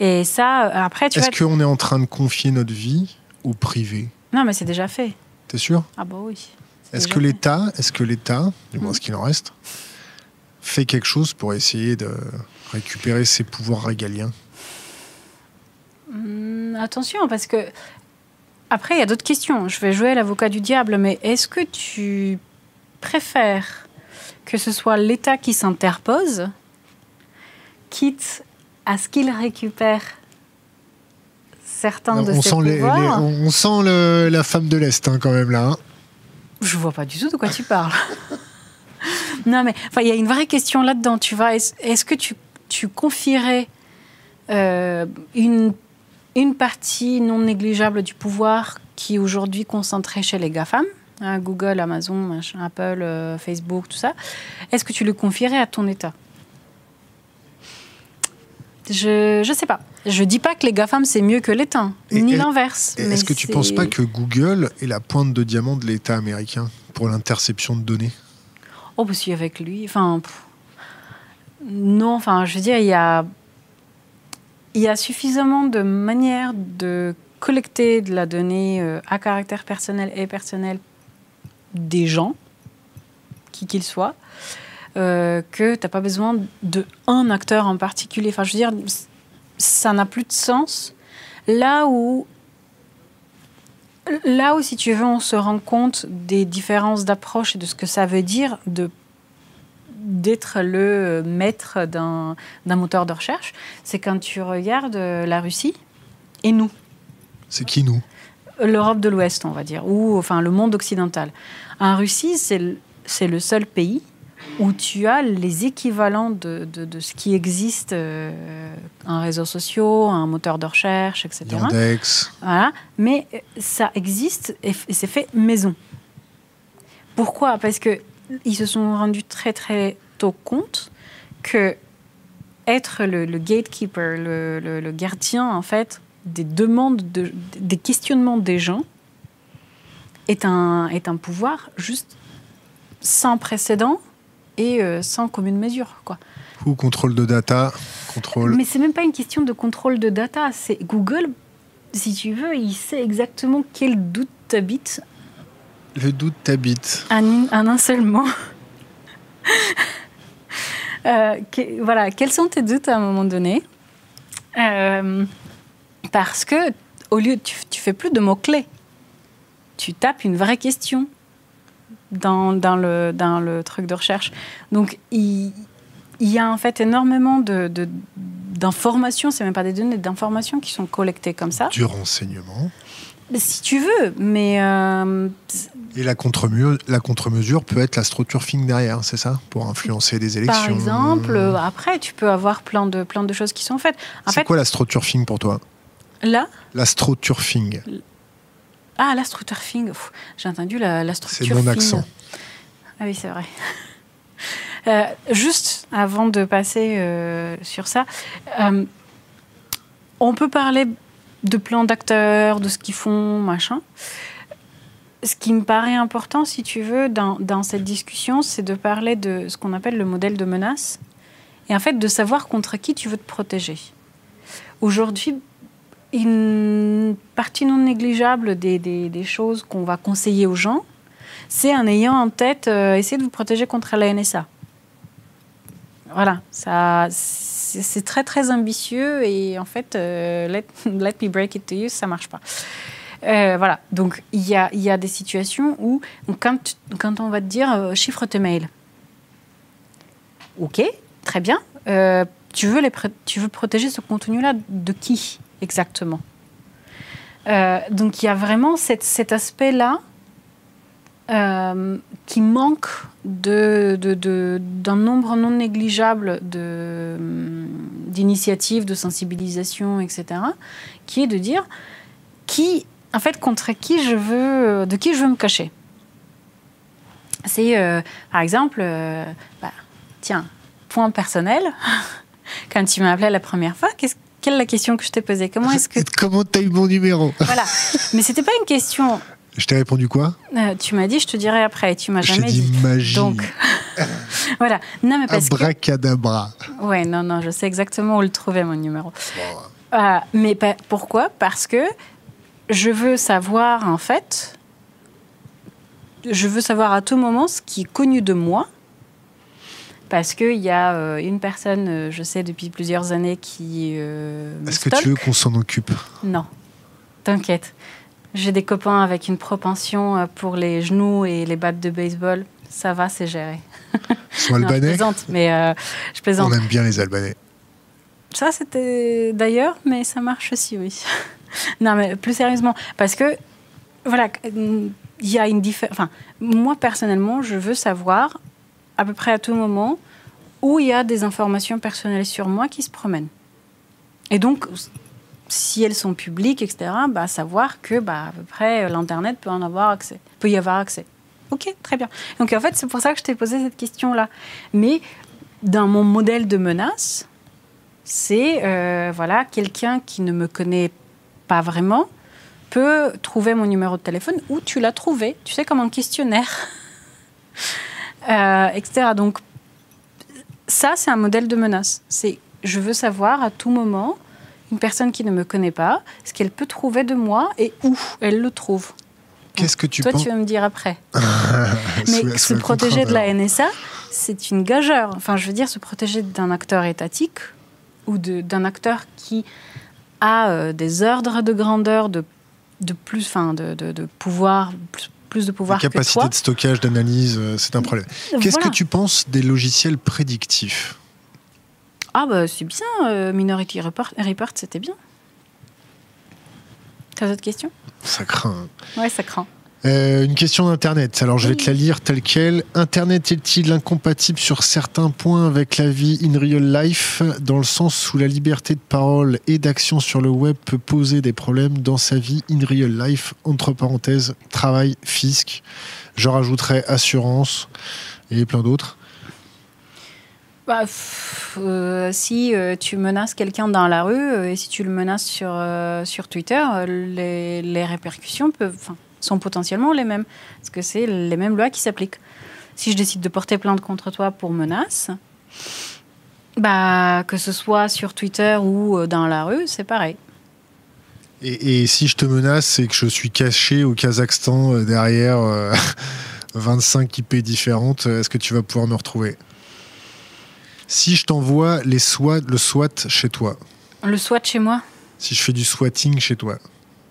Et ça, euh, après, tu Est-ce vois. qu'on est en train de confier notre vie au privé? Non, mais c'est déjà fait. T'es sûr? Ah bah oui. Est-ce que l'État, est-ce que l'État, du moins Mhm. ce qu'il en reste, fait quelque chose pour essayer de récupérer ses pouvoirs régaliens Hum, attention, parce que. Après, il y a d'autres questions. Je vais jouer l'avocat du diable, mais est-ce que tu préfères que ce soit l'État qui s'interpose, quitte à ce qu'il récupère certains de on, ses sent les- pouvoirs les- on on sent le- la femme de l'Est hein, quand même là. hein. Je vois pas du tout de quoi tu parles. [laughs] non, mais il y a une vraie question là-dedans. Tu vois, est-ce que tu, tu confierais euh, une, une partie non négligeable du pouvoir qui est aujourd'hui concentrée chez les GAFAM hein, Google, Amazon, Apple, euh, Facebook, tout ça, est-ce que tu le confierais à ton État? Je ne sais pas. Je dis pas que les GAFAM c'est mieux que l'État, ni l'inverse. Est-ce que tu ne penses pas que Google est la pointe de diamant de l'État américain pour l'interception de données? Oh, parce qu'avec lui, enfin, non, enfin, je veux dire, il y a, y a suffisamment de manières de collecter de la donnée euh, à caractère personnel et personnel des gens, qui qu'ils soient, euh, que tu n'as pas besoin de un acteur en particulier. Enfin, je veux dire, ça n'a plus de sens. Là où, là où, si tu veux, on se rend compte des différences d'approche et de ce que ça veut dire de d'être le maître d'un moteur de recherche, c'est quand tu regardes la Russie et nous. C'est qui nous? L'Europe de l'Ouest, on va dire, ou enfin le monde occidental. En Russie, c'est le seul pays où tu as les équivalents de, de, ce qui existe euh, en réseaux sociaux, un moteur de recherche, etc. Yandex. Voilà. Mais ça existe et, c'est fait maison. Pourquoi? Parce que ils se sont rendus très très tôt compte que être le, gatekeeper, le, le, gardien en fait des demandes, de, des questionnements des gens est un, est un pouvoir juste sans précédent et euh, sans commune mesure. Quoi. Ou contrôle de data, contrôle. Mais c'est même pas une question de contrôle de data. C'est Google, si tu veux, il sait exactement quel doute t'habite le doute t'habite. En, un seul mot. [laughs] Euh, voilà, quels sont tes doutes à un moment donné? Euh, Parce que au lieu, tu, tu fais plus de mots clés. Tu tapes une vraie question dans, dans, le, dans le truc de recherche. Donc il, il y a en fait énormément de, d'informations, c'est même pas des données, d'informations qui sont collectées comme ça. Du renseignement. Si tu veux, mais euh, et la contre-mesure, la contre-mesure peut être la structure fin derrière, c'est ça? Pour influencer des élections Par exemple, après, tu peux avoir plein de, plein de choses qui sont faites. C'est quoi la structure fin pour toi? Là? La structure fin. Ah, la structure fin. J'ai entendu la, la structure C'est mon accent. Ah oui, c'est vrai. [laughs] Euh, juste avant de passer euh, sur ça, euh, on peut parler de plans d'acteurs, de ce qu'ils font, machin ce qui me paraît important, si tu veux, dans, dans cette discussion, c'est de parler de ce qu'on appelle le modèle de menace et en fait de savoir contre qui tu veux te protéger. Aujourd'hui, une partie non négligeable des, choses qu'on va conseiller aux gens, c'est en ayant en tête, euh, essayer de vous protéger contre la NSA. Voilà, ça, c'est très très ambitieux et en fait, euh, [laughs] let, me break it to you, ça marche pas. Euh, voilà, donc il y a, des situations où, quand, on va te dire chiffre tes mails, ok, très bien, tu veux protéger ce contenu-là de qui? Exactement Donc il y a vraiment cet, aspect-là qui manque d'un nombre non négligeable d'initiatives, de, sensibilisation, etc., qui est de dire qui en fait, contre qui je veux, euh, de qui je veux me cacher. C'est, euh, par exemple, euh, bah, tiens, point personnel. [laughs] Quand tu m'as appelé la première fois, quelle est la question que je t'ai posée? Comment est-ce que [laughs] comment t'as eu mon numéro? Voilà, mais c'était pas une question. Je t'ai répondu quoi? Tu m'as dit, je te dirai après. Tu m'as jamais dit. dit. magie. Donc, [laughs] voilà. Non, mais parce Abracadabra. Que... Ouais, non, non, je sais exactement où le trouver mon numéro. mais pourquoi? Parce que je veux savoir, en fait, je veux savoir à tout moment ce qui est connu de moi. Parce qu'il y a euh, une personne, euh, je sais depuis plusieurs années, qui. Euh, Est-ce que tu veux qu'on s'en occupe? Non. T'inquiète. J'ai des copains avec une propension pour les genoux et les battes de baseball. Ça va, c'est géré. Ils sont [laughs] albanais Je plaisante, mais je plaisante. On aime bien les albanais. Ça, c'était d'ailleurs, mais ça marche aussi, oui. [laughs] non, mais plus sérieusement, parce que, voilà, il y a une différence. Enfin, moi, personnellement, je veux savoir, à peu près à tout moment, où il y a des informations personnelles sur moi qui se promènent. Et donc, si elles sont publiques, etc., bah, savoir que bah, à peu près l'Internet peut en avoir accès, peut y avoir accès. Ok, très bien. Donc en fait, c'est pour ça que je t'ai posé cette question-là. Mais dans mon modèle de menace, c'est euh, voilà quelqu'un qui ne me connaît pas vraiment peut trouver mon numéro de téléphone où tu l'as trouvé, tu sais, comme un questionnaire, euh, etc. Donc ça, c'est un modèle de menace. C'est je veux savoir à tout moment une personne qui ne me connaît pas ce qu'elle peut trouver de moi et où elle le trouve. Qu'est-ce que tu Toi, tu vas me dire après. [laughs] Mais se protéger de la NSA, c'est une gageure. Enfin, je veux dire, se protéger d'un acteur étatique ou d'un acteur qui a euh, des ordres de grandeur, de, de plus, enfin, de, de, pouvoir, plus, de pouvoir que capacité de stockage, d'analyse, euh, c'est un problème. Qu'est-ce que tu penses des logiciels prédictifs Ah, bah, c'est bien. Euh, Minority Report, Report c'était bien. T'as d'autres questions? Ça craint. Ouais, ça craint. Euh, une question d'Internet. Alors, je vais te la lire telle quelle. Internet est-il incompatible sur certains points avec la vie in real life, dans le sens où la liberté de parole et d'action sur le web peut poser des problèmes dans sa vie in real life? Entre parenthèses, travail, fisc. Je rajouterai assurance et plein d'autres. Bah, euh, si euh, tu menaces quelqu'un dans la rue et si tu le menaces sur, sur Twitter, les, les répercussions peuvent sont potentiellement les mêmes, parce que c'est les mêmes lois qui s'appliquent. Si je décide de porter plainte contre toi pour menace, bah, que ce soit sur Twitter ou euh, dans la rue, c'est pareil. Et, si je te menace, c'est que je suis caché au Kazakhstan euh, derrière 25 euh, [laughs] IP différentes, est-ce que tu vas pouvoir me retrouver? Si je t'envoie les SWAT, le SWAT chez toi. Le SWAT chez moi? Si je fais du swatting chez toi.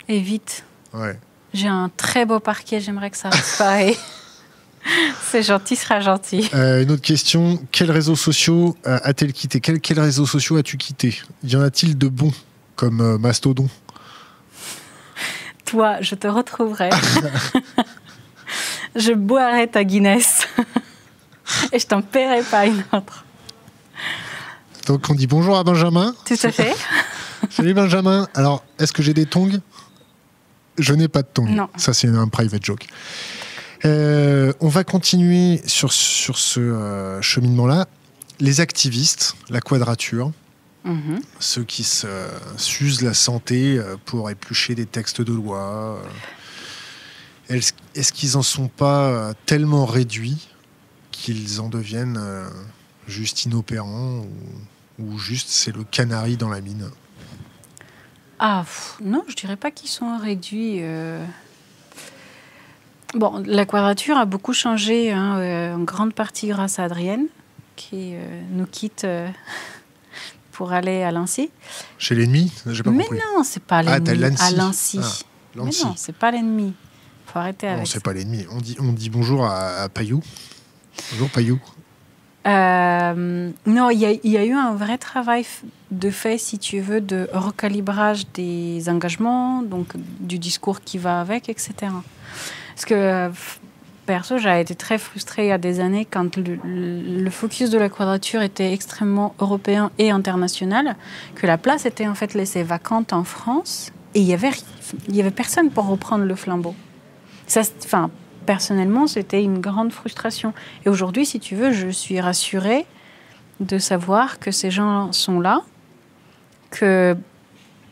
Et vite. Ouais. J'ai un très beau parquet, j'aimerais que ça reste pareil. [laughs] C'est gentil, sera gentil. Euh, une autre question. Quels réseaux sociaux euh, a-t-elle quitté? Quels, réseaux sociaux as-tu quitté? Y en a-t-il de bons, comme euh, Mastodon? Toi, je te retrouverai. [laughs] je boirai ta Guinness. Et je t'en paierai pas une autre. Donc on dit bonjour à Benjamin. Tout à fait. [laughs] Salut Benjamin. Alors, est-ce que j'ai des tongs? Je n'ai pas de ton. Non. Ça, c'est un private joke. Euh, on va continuer sur, sur ce euh, cheminement-là. Les activistes, la quadrature, mhm. ceux qui s'usent la santé euh, pour éplucher des textes de loi, est-ce qu'ils en sont pas tellement réduits qu'ils en deviennent juste inopérants ou, ou juste c'est le canari dans la mine? Ah, non, je dirais pas qu'ils sont réduits. Euh. Bon, la quadrature a beaucoup changé, hein, euh, en grande partie grâce à Adrienne, qui euh, nous quitte pour aller à Lancy. Chez l'ennemi pas Mais non, c'est pas ah, l'ennemi. à Lancy. Ah, Mais non, c'est pas l'ennemi. Faut arrêter avec. Non, c'est pas l'ennemi. On dit, on dit bonjour à, à Payou. Bonjour Payou. Euh, non, il y, a eu un vrai travail de fait, si tu veux, de recalibrage des engagements, donc du discours qui va avec, etc. Parce que, perso, j'ai été très frustrée il y a des années quand le, focus de la quadrature était extrêmement européen et international, que la place était en fait laissée vacante en France et il y avait, y avait personne pour reprendre le flambeau. Personnellement, c'était une grande frustration. Et aujourd'hui, si tu veux, je suis rassurée de savoir que ces gens sont là, que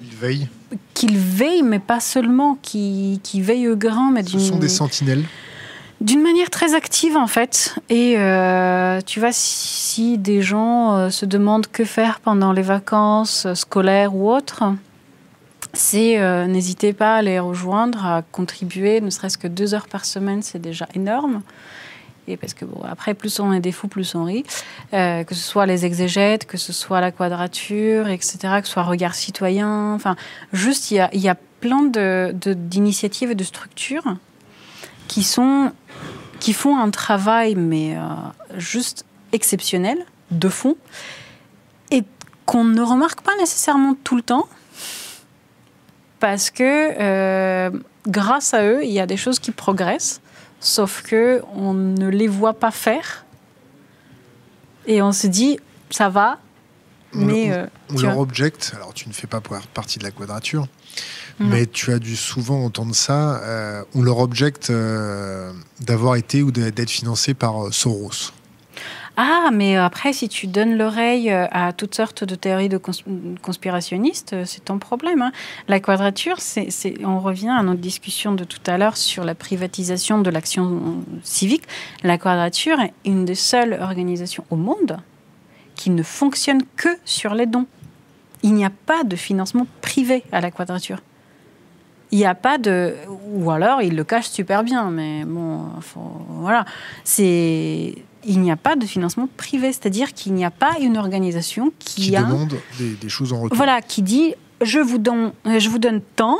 ils veillent, qu'ils veillent, mais pas seulement, qu'ils veillent au grand, mais ce sont des sentinelles. D'une manière très active en fait. Et euh, tu vois, si, des gens euh, se demandent que faire pendant les vacances scolaires ou autres, c'est euh, n'hésitez pas à les rejoindre, à contribuer, ne serait-ce que deux heures par semaine, c'est déjà énorme. Et parce que bon, après, plus on est des fous, plus on rit. Euh, que ce soit les exégètes, que ce soit la quadrature, etc., que ce soit regard citoyen. Enfin, juste, il y a, y a, plein d'initiatives de, et de structures qui, sont, qui font un travail, mais euh, juste exceptionnel, de fond, et qu'on ne remarque pas nécessairement tout le temps parce que euh, grâce à eux, il y a des choses qui progressent, sauf que on ne les voit pas faire. Et on se dit, ça va, Mais euh, on leur vois. objecte, alors tu ne fais pas partie de la quadrature, Non. mais tu as dû souvent entendre ça, euh, on leur objecte d'avoir été ou d'être financé par Soros. Ah, mais après, si tu donnes l'oreille euh, à toutes sortes de théories de cons- conspirationnistes, euh, c'est ton problème. hein. La quadrature, on revient à notre discussion de tout à l'heure sur la privatisation de l'action civique. La quadrature est une des seules organisations au monde qui ne fonctionne que sur les dons. Il n'y a pas de financement privé à la quadrature. Il n'y a pas de. Ou alors, il le cache super bien, mais bon, voilà. C'est. Il n'y a pas de financement privé, c'est-à-dire qu'il n'y a pas une organisation qui, qui a. demandent des, des choses en retour. Voilà, qui dit je vous donne, je vous donne tant.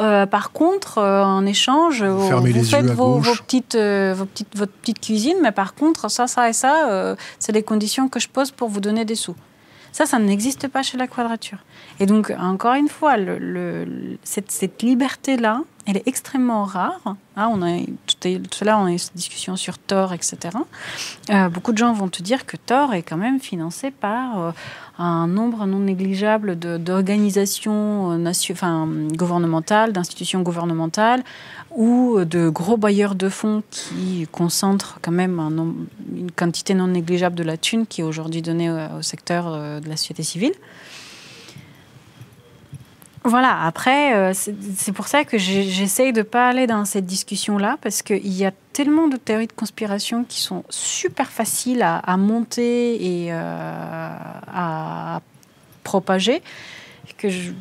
euh, par contre, euh, en échange, Vous vous les faites vos, vos petites, euh, vos petites, votre petite cuisine, mais par contre, ça, ça et ça, c'est les conditions que je pose pour vous donner des sous. Ça, ça n'existe pas chez la quadrature. Et donc, encore une fois, cette, liberté-là, elle est extrêmement rare. Hein, on a, tout, à- tout à l'heure, on a eu cette discussion sur Tor, etc. Euh, beaucoup de gens vont te dire que Tor est quand même financé par euh, un nombre non négligeable d'organisations euh, gouvernementales, d'institutions gouvernementales ou de gros bailleurs de fonds qui concentrent quand même une quantité non négligeable de la thune qui est aujourd'hui donnée au, secteur de la société civile. Voilà, après, euh, c'est pour ça que j'essaye de ne pas aller dans cette discussion-là, parce qu'il y a tellement de théories de conspiration qui sont super faciles à, à monter et euh, à propager, que je...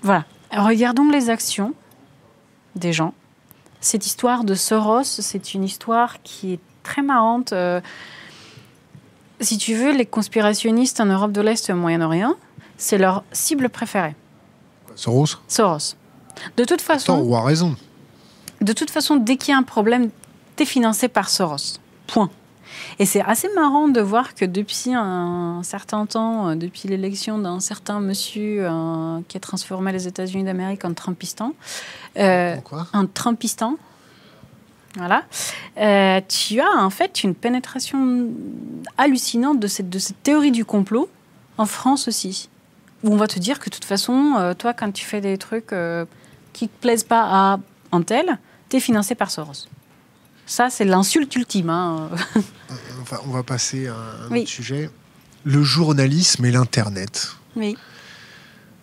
Voilà. Regardons les actions des gens. Cette histoire de Soros, c'est une histoire qui est très marrante. Euh, si tu veux, les conspirationnistes en Europe de l'Est et au Moyen-Orient, c'est leur cible préférée. Soros Soros. De toute Attends, façon, ou a raison. de toute façon, dès qu'il y a un problème, t'es financé par Soros. Point. Et c'est assez marrant de voir que depuis un certain temps, euh, depuis l'élection d'un certain monsieur euh, qui a transformé les États-Unis d'Amérique en Trumpistan, euh, un Trumpistan, voilà, euh, tu as en fait une pénétration hallucinante de cette, de cette théorie du complot en France aussi. On va te dire que de toute façon, euh, toi, quand tu fais des trucs euh, qui ne plaisent pas à un tel, tu es financé par Soros. Ça, c'est l'insulte ultime. hein. [laughs] on va, on va passer à un Oui. autre sujet. Le journalisme et l'Internet. Oui.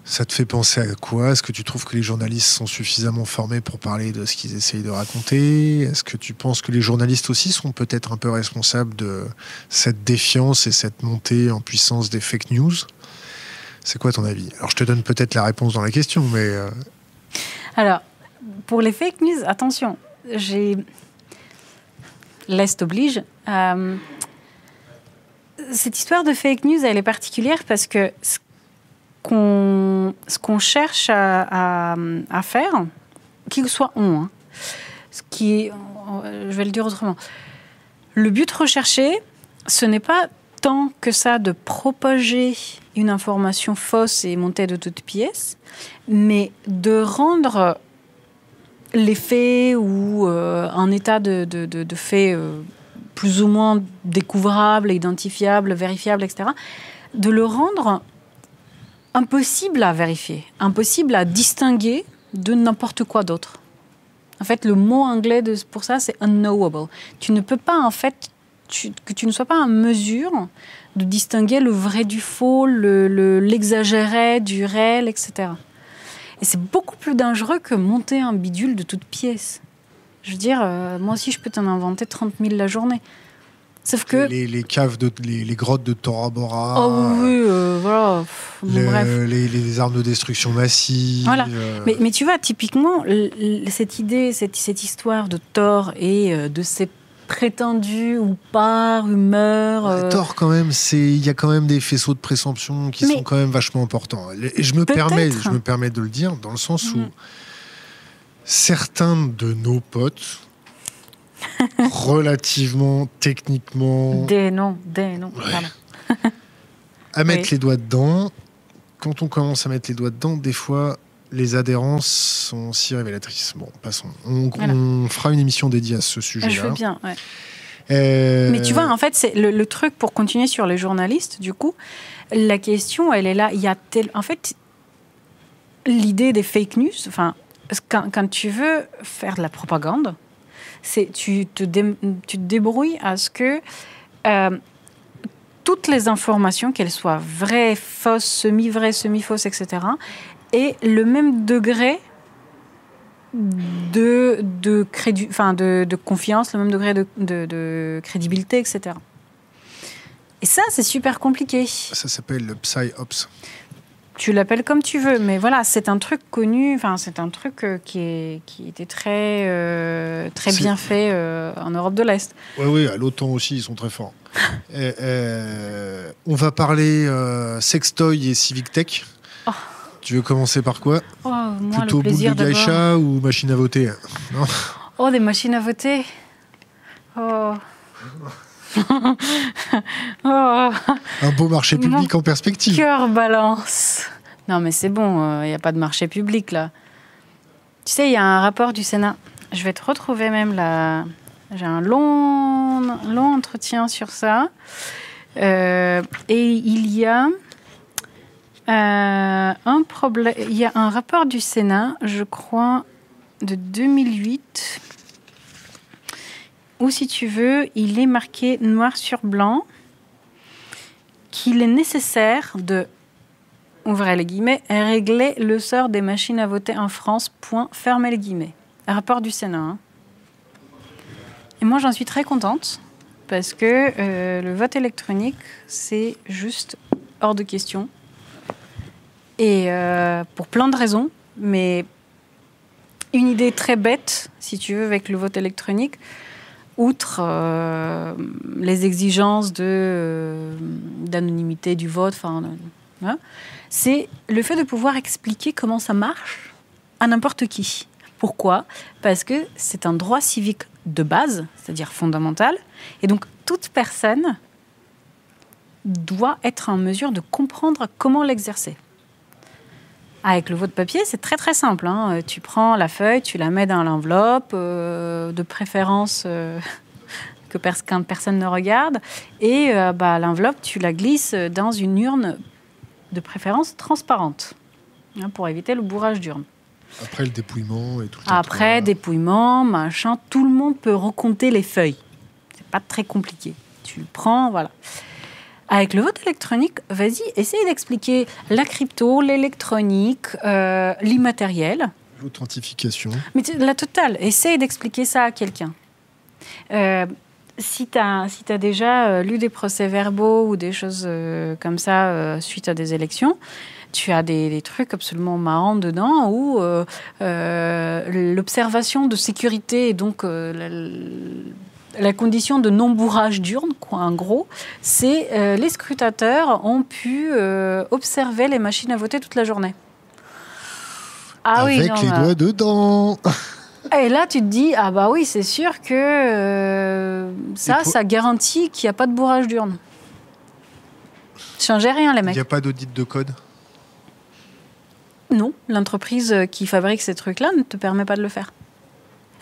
Ça te fait penser à quoi? Est-ce que tu trouves que les journalistes sont suffisamment formés pour parler de ce qu'ils essayent de raconter? Est-ce que tu penses que les journalistes aussi sont peut-être un peu responsables de cette défiance et cette montée en puissance des fake news? C'est quoi ton avis? Alors je te donne peut-être la réponse dans la question, mais euh, Alors, pour les fake news, attention, j'ai. L'Est oblige. Euh, Cette histoire de fake news, elle est particulière parce que ce qu'on cherche à, faire, qui que soit on, hein, ce qui est, je vais le dire autrement, le but recherché, ce n'est pas tant que ça de propager une information fausse et montée de toutes pièces, mais de rendre les faits ou euh, un état de, faits euh, plus ou moins découvrables, identifiables, vérifiables, etc., de le rendre impossible à vérifier, impossible à distinguer de n'importe quoi d'autre. En fait, le mot anglais pour ça, c'est unknowable. Tu ne peux pas, en fait, tu- que tu ne sois pas en mesure de distinguer le vrai du faux, le- le- l'exagéré du réel, etc. Et c'est beaucoup plus dangereux que monter un bidule de toutes pièces. Je veux dire, euh, moi aussi, je peux t'en inventer 30 000 la journée. Sauf que... les, les caves, de, les, les grottes de Tora Bora, Oh oui, euh, voilà. bon, le- bref. les, les armes de destruction massive. Voilà. euh, Mais, mais tu vois, typiquement, cette idée, cette, cette histoire de Thor et euh, de ces prétendus ou pas rumeurs. Ouais, euh, Thor, quand même, c'est il y a quand même des faisceaux de présomption qui Mais- sont quand même vachement importants. Et je me permets, je me permets de le dire dans le sens où Mhm. certains de nos potes, [laughs] relativement techniquement, Des noms, des noms. Voilà. à mettre Oui. les doigts dedans. Quand on commence à mettre les doigts dedans, des fois, les adhérences sont si révélatrices. Bon, passons. On, Voilà. on fera une émission dédiée à ce Je sujet-là. veux bien, ouais. Mais tu vois, en fait, c'est le, le, truc pour continuer sur les journalistes, du coup, la question, elle est là. Il y a tel... En fait, l'idée des fake news, enfin, quand, quand, tu veux faire de la propagande, c'est tu te, tu te débrouilles à ce que euh, toutes les informations, qu'elles soient vraies, fausses, semi-vraies, semi-fausses, etc., aient le même degré de, de, crédu, enfin de, de, confiance, le même degré de, de crédibilité, etc. Et ça, c'est super compliqué. Ça s'appelle le PsyOps. Tu l'appelles comme tu veux, mais voilà, c'est un truc connu, enfin, c'est un truc euh, qui, est, qui était très, euh, très bien fait euh, en Europe de l'Est. Oui, oui, à l'OTAN aussi, ils sont très forts. [laughs] et, on va parler sextoy et civic tech. Tu veux commencer par quoi oh, moi, Plutôt boule de gaïcha ou machine à voter non? Oh, des machines à voter Oh [laughs] oh. Un beau marché public en perspective. Cœur balance. Non, mais c'est bon, il euh, n'y a pas de marché public là. Tu sais, il y a un rapport du Sénat. Je vais te retrouver même là. J'ai un long, long entretien sur ça. Euh, et il y a problème. Il y a un rapport du Sénat, je crois, de 2008 ou si tu veux, il est marqué noir sur blanc qu'il est nécessaire de, ouvrir les guillemets, régler le sort des machines à voter en France, point, fermer les guillemets. Rapport du Sénat. Hein. Et moi, j'en suis très contente parce que euh, le vote électronique, c'est juste hors de question. Et euh, pour plein de raisons, mais une idée très bête, si tu veux, avec le vote électronique, outre euh, les exigences euh, d'anonymité du vote, hein, c'est le fait de pouvoir expliquer comment ça marche à n'importe qui. Pourquoi? Parce que c'est un droit civique de base, c'est-à-dire fondamental, et donc toute personne doit être en mesure de comprendre comment l'exercer. Avec le vote papier, c'est très très simple. Hein. Tu prends la feuille, tu la mets dans l'enveloppe, euh, de préférence euh, [laughs] que quand personne ne regarde, et euh, bah, l'enveloppe, tu la glisses dans une urne de préférence transparente, hein, pour éviter le bourrage d'urne. Après le dépouillement et tout. Après dépouillement, machin, tout le monde peut recompter les feuilles. C'est pas très compliqué. Tu le prends, voilà. Avec le vote électronique, vas-y, essaye d'expliquer la crypto, l'électronique, euh, l'immatériel. L'authentification. Mais la totale, essaye d'expliquer ça à quelqu'un. Euh, si tu as, si as déjà euh, lu des procès-verbaux ou des choses comme ça suite à des élections, tu as des, des trucs absolument marrants dedans où l'observation de sécurité et donc la condition de non-bourrage d'urne, quoi, en gros, c'est euh, les scrutateurs ont pu euh, observer les machines à voter toute la journée. Ah Avec les doigts dedans Et là, tu te dis, ah bah oui, c'est sûr que euh, ça, ça garantit qu'il n'y a pas de bourrage d'urne. Changez rien, les mecs. Il n'y a pas d'audit de code? Non, l'entreprise qui fabrique ces trucs-là ne te permet pas de le faire.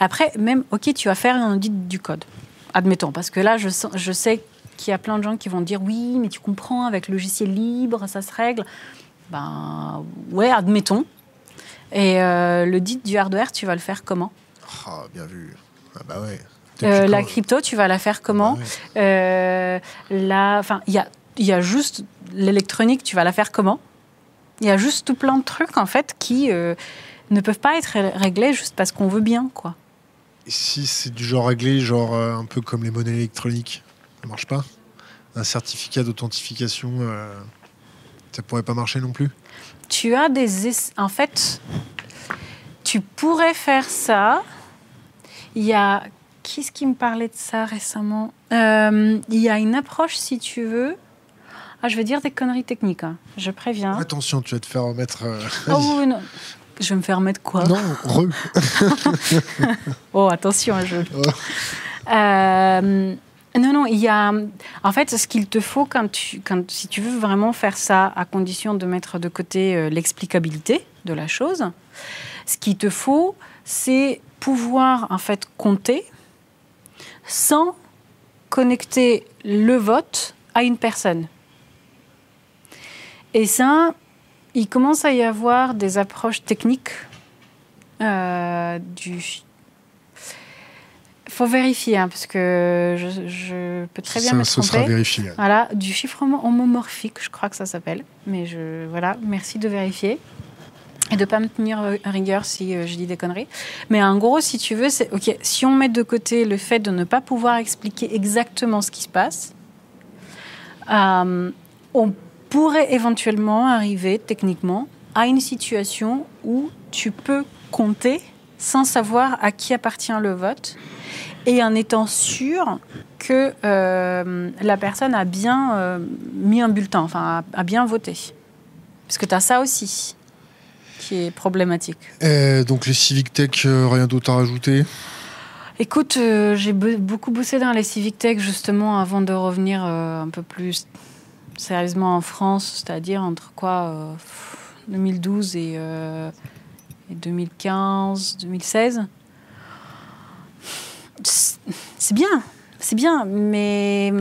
Après, même, ok, tu vas faire un audit du code admettons, parce que là, je, je sais qu'il y a plein de gens qui vont dire oui, mais tu comprends, avec le logiciel libre, ça se règle. Ben ouais, admettons. Et euh, le dit du hardware, tu vas le faire comment? Ah, bien vu. Ah bah ouais. Euh, la crypto, tu vas la faire comment? bah euh, Enfin, il y a, y a juste l'électronique, tu vas la faire comment? Il y a juste tout plein de trucs, en fait, qui ne peuvent pas être réglés juste parce qu'on veut bien, quoi si c'est du genre réglé, genre euh, un peu comme les monnaies électroniques, ça marche pas? Un certificat d'authentification, euh, ça pourrait pas marcher non plus? Tu as des... En fait, tu pourrais faire ça. Il y a... Qui est-ce qui me parlait de ça récemment? Euh, Il y a une approche, si tu veux. Ah, je vais dire des conneries techniques, hein. je préviens. Attention, tu vas te faire mettre. oh, non. Je vais me faire mettre quoi Non, re. [laughs] oh, attention, je. Euh, non, non, il y a. En fait, ce qu'il te faut quand tu, quand, si tu veux vraiment faire ça, à condition de mettre de côté euh, l'explicabilité de la chose, ce qu'il te faut, c'est pouvoir en fait compter sans connecter le vote à une personne. Et ça, il commence à y avoir des approches techniques euh, du. faut vérifier, hein, parce que je, je peux très bien Ça, me tromper. sera vérifié. Voilà, du chiffrement homomorphique, je crois que ça s'appelle. Mais je, voilà, merci de vérifier. Et de pas me tenir rigueur si euh, je dis des conneries. Mais en gros, si tu veux, c'est ok. Si on met de côté le fait de ne pas pouvoir expliquer exactement ce qui se passe, euh, on pourrait éventuellement arriver techniquement à une situation où tu peux compter sans savoir à qui appartient le vote et en étant sûr que euh, la personne a bien euh, mis un bulletin, enfin a, a bien voté. Parce que tu as ça aussi qui est problématique. Euh, donc les Civic Tech, rien d'autre à rajouter? Écoute, euh, j'ai be- beaucoup bossé dans les Civic Tech justement avant de revenir un peu plus sérieusement en France, c'est-à-dire entre quoi euh, 2012 et, euh, et 2015, 2016. C'est bien, c'est bien, mais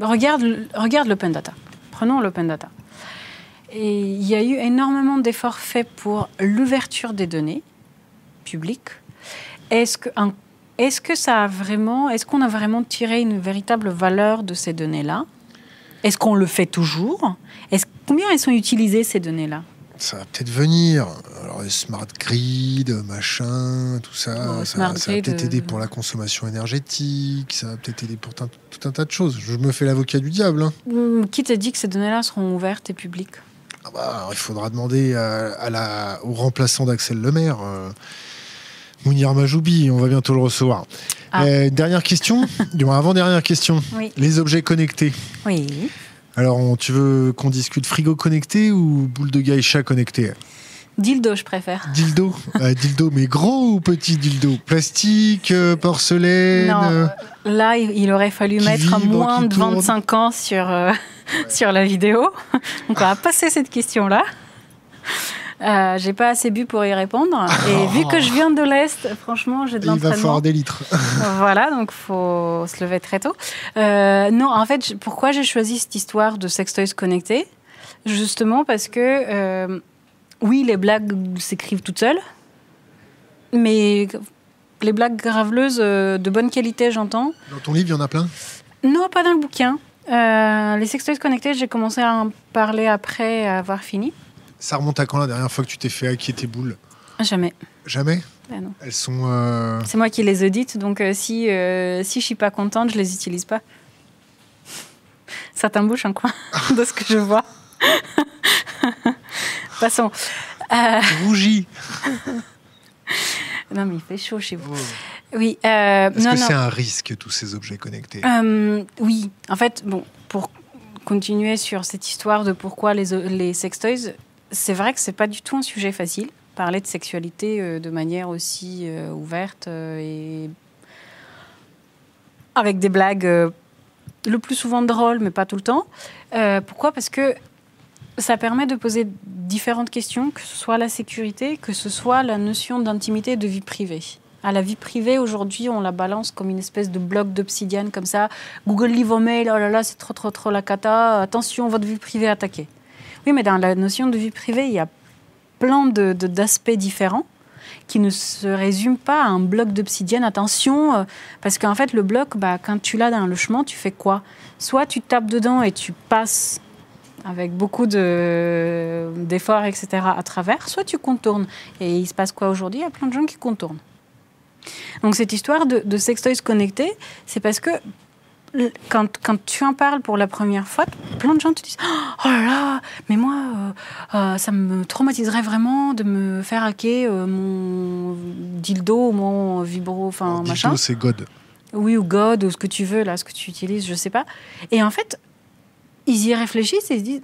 regarde, regarde l'open data. Prenons l'open data. Et il y a eu énormément d'efforts faits pour l'ouverture des données publiques. Est-ce qu'on a vraiment tiré une véritable valeur de ces données-là? Est-ce qu'on le fait toujours Est-ce, Combien elles sont utilisées ces données-là Ça va peut-être venir. Alors les smart grid, machin, tout ça, Bon, ça, ça va peut-être euh, aider pour la consommation énergétique, ça va peut-être aider pour tout un tas de choses. Je me fais l'avocat du diable. hein. Qui t'a dit que ces données-là seront ouvertes et publiques Ah bah, alors, il faudra demander à, à la, au remplaçant d'Axel Lemaire, euh, Mounir Majoubi, on va bientôt le recevoir. Ah. Euh, dernière question, [laughs] du moins avant-dernière question. Oui. Les objets connectés. Oui. Alors, on- tu veux qu'on discute frigo connecté ou boule de gaïcha connectée Dildo, je préfère. Dildo? [laughs] Euh, Dildo, mais gros ou petit dildo? Plastique, euh, porcelaine Non, là, il aurait fallu mettre vibre, moins de tourne. 25 ans sur, [laughs] sur la vidéo. Donc, on va passer cette question-là. Euh, j'ai pas assez bu pour y répondre. Et vu que je viens de l'Est, franchement, j'ai de Il va l'entraînement. falloir des litres. [laughs] voilà, donc faut se lever très tôt. Euh, non, en fait, pourquoi j'ai choisi cette histoire de sextoys connectés? Justement parce que, euh, oui, les blagues s'écrivent toutes seules, mais les blagues graveleuses de bonne qualité, j'entends. Dans ton livre, il y en a plein? Non, pas dans le bouquin. Les sextoys connectés, j'ai commencé à en parler après avoir fini. Ça remonte à quand la dernière fois que tu t'es fait hacker tes boules? Jamais. Jamais? Ben non. Elles sont. euh, C'est moi qui les audite, donc euh, si, euh, si je suis pas contente, je les utilise pas. Ça t'embouche un coin [laughs] de ce que je vois. [laughs] Passons. Euh, rougies. [laughs] non, mais il fait chaud chez vous. Oh. Oui, Est-ce que c'est un risque, tous ces objets connectés? Oui, en fait, bon, pour continuer sur cette histoire de pourquoi les, les sextoys, c'est vrai que c'est pas du tout un sujet facile. Parler de sexualité euh, de manière aussi euh, ouverte euh, et avec des blagues le plus souvent drôles, mais pas tout le temps. Pourquoi? Parce que ça permet de poser différentes questions, que ce soit la sécurité, que ce soit la notion d'intimité et de vie privée. À la vie privée, aujourd'hui, on la balance comme une espèce de bloc d'obsidiane, comme ça. Google lit vos mails, oh là là, c'est trop, trop, trop la cata. Attention, votre vie privée attaquée. Oui, mais dans la notion de vie privée, il y a plein d'aspects différents qui ne se résument pas à un bloc d'obsidienne. Attention, euh, parce qu'en fait, le bloc, bah, quand tu l'as dans le chemin, tu fais quoi? Soit tu tapes dedans et tu passes avec beaucoup de- d'efforts, etc., à travers, soit tu contournes. Et il se passe quoi aujourd'hui? Il y a plein de gens qui contournent. Donc cette histoire de, de sextoys connectés, c'est parce que quand, quand tu en parles pour la première fois, plein de gens te disent Oh là là, mais moi, euh, euh, ça me traumatiserait vraiment de me faire hacker euh, mon dildo, mon vibro, enfin machin. c'est God. Oui, ou God, ou ce que tu veux, là, ce que tu utilises, je sais pas. Et en fait, ils y réfléchissent et ils se disent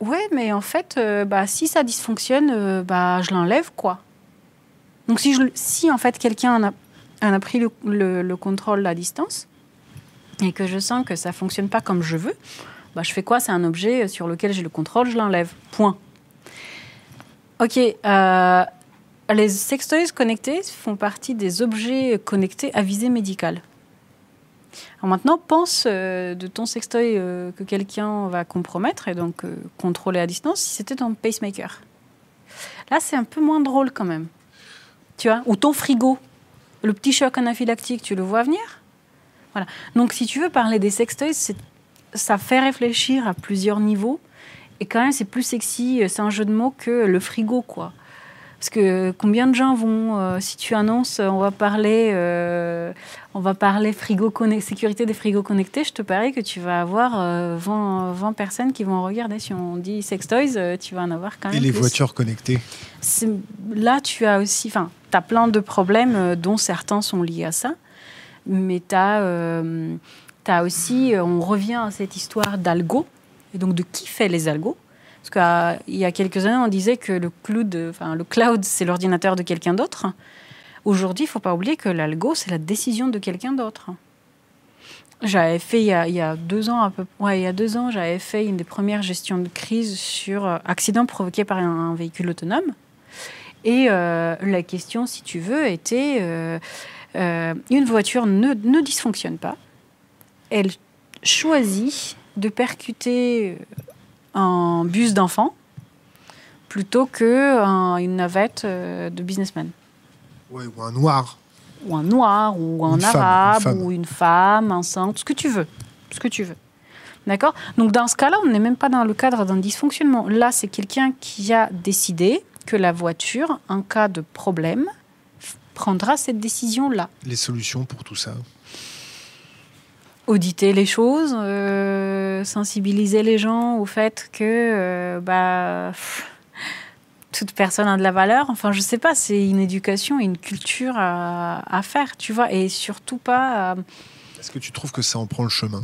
Ouais, mais en fait, bah, si ça dysfonctionne, bah, je l'enlève, quoi. Donc, si, je, si en fait, quelqu'un en a, en a pris le, le- le contrôle à distance et que je sens que ça fonctionne pas comme je veux, bah, je fais quoi? C'est un objet sur lequel j'ai le contrôle, je l'enlève. Point. Ok. euh, les sextoys connectés font partie des objets connectés à visée médicale. Alors maintenant, pense euh, de ton sextoy euh, que quelqu'un va compromettre et donc contrôler à distance si c'était ton pacemaker. Là, c'est un peu moins drôle quand même. Tu vois? Ou ton frigo. Le petit choc anaphylactique, tu le vois venir? Voilà. Donc, si tu veux parler des sextoys, ça fait réfléchir à plusieurs niveaux. Et quand même, c'est plus sexy, euh, c'est un jeu de mots que le frigo, quoi. Parce que combien de gens vont, euh, si tu annonces, euh, on va parler, euh, on va parler frigo sécurité des frigos connectés, je te parie que tu vas avoir euh, 20, 20 personnes qui vont regarder. Si on dit sex toys, euh, tu vas en avoir quand même. Et les plus. voitures connectées. Là, tu as aussi, enfin, tu as plein de problèmes euh, dont certains sont liés à ça. Mais tu as, aussi, euh, on revient à cette histoire d'algo, et donc de qui fait les algos. Parce qu'il y a quelques années, on disait que le cloud, enfin, cloud c'est l'ordinateur de quelqu'un d'autre. Aujourd'hui, il ne faut pas oublier que l'algo, c'est la décision de quelqu'un d'autre. J'avais fait il y, a, deux ans, à peu, ouais, il y a deux ans, j'avais fait une des premières gestions de crise sur euh, accident provoqué par un, véhicule autonome. Et euh, la question, si tu veux, était euh, euh, une voiture ne, ne dysfonctionne pas. Elle choisit de percuter un bus d'enfant plutôt que un- une navette euh, de businessman Ouais, ou un noir. ou un noir, ou un Une femme, arabe, une femme. ou une femme, un saint, ce que tu veux. Ce que tu veux. D'accord? Donc dans ce cas-là, on n'est même pas dans le cadre d'un dysfonctionnement. Là, c'est quelqu'un qui a décidé que la voiture, en cas de problème, prendra cette décision-là. Les solutions pour tout ça. Auditer les choses, euh, sensibiliser les gens au fait que euh, bah, pff, toute personne a de la valeur. Enfin, je sais pas, c'est une éducation et une culture à, à faire, tu vois, et surtout pas. euh, Est-ce que tu trouves que ça en prend le chemin?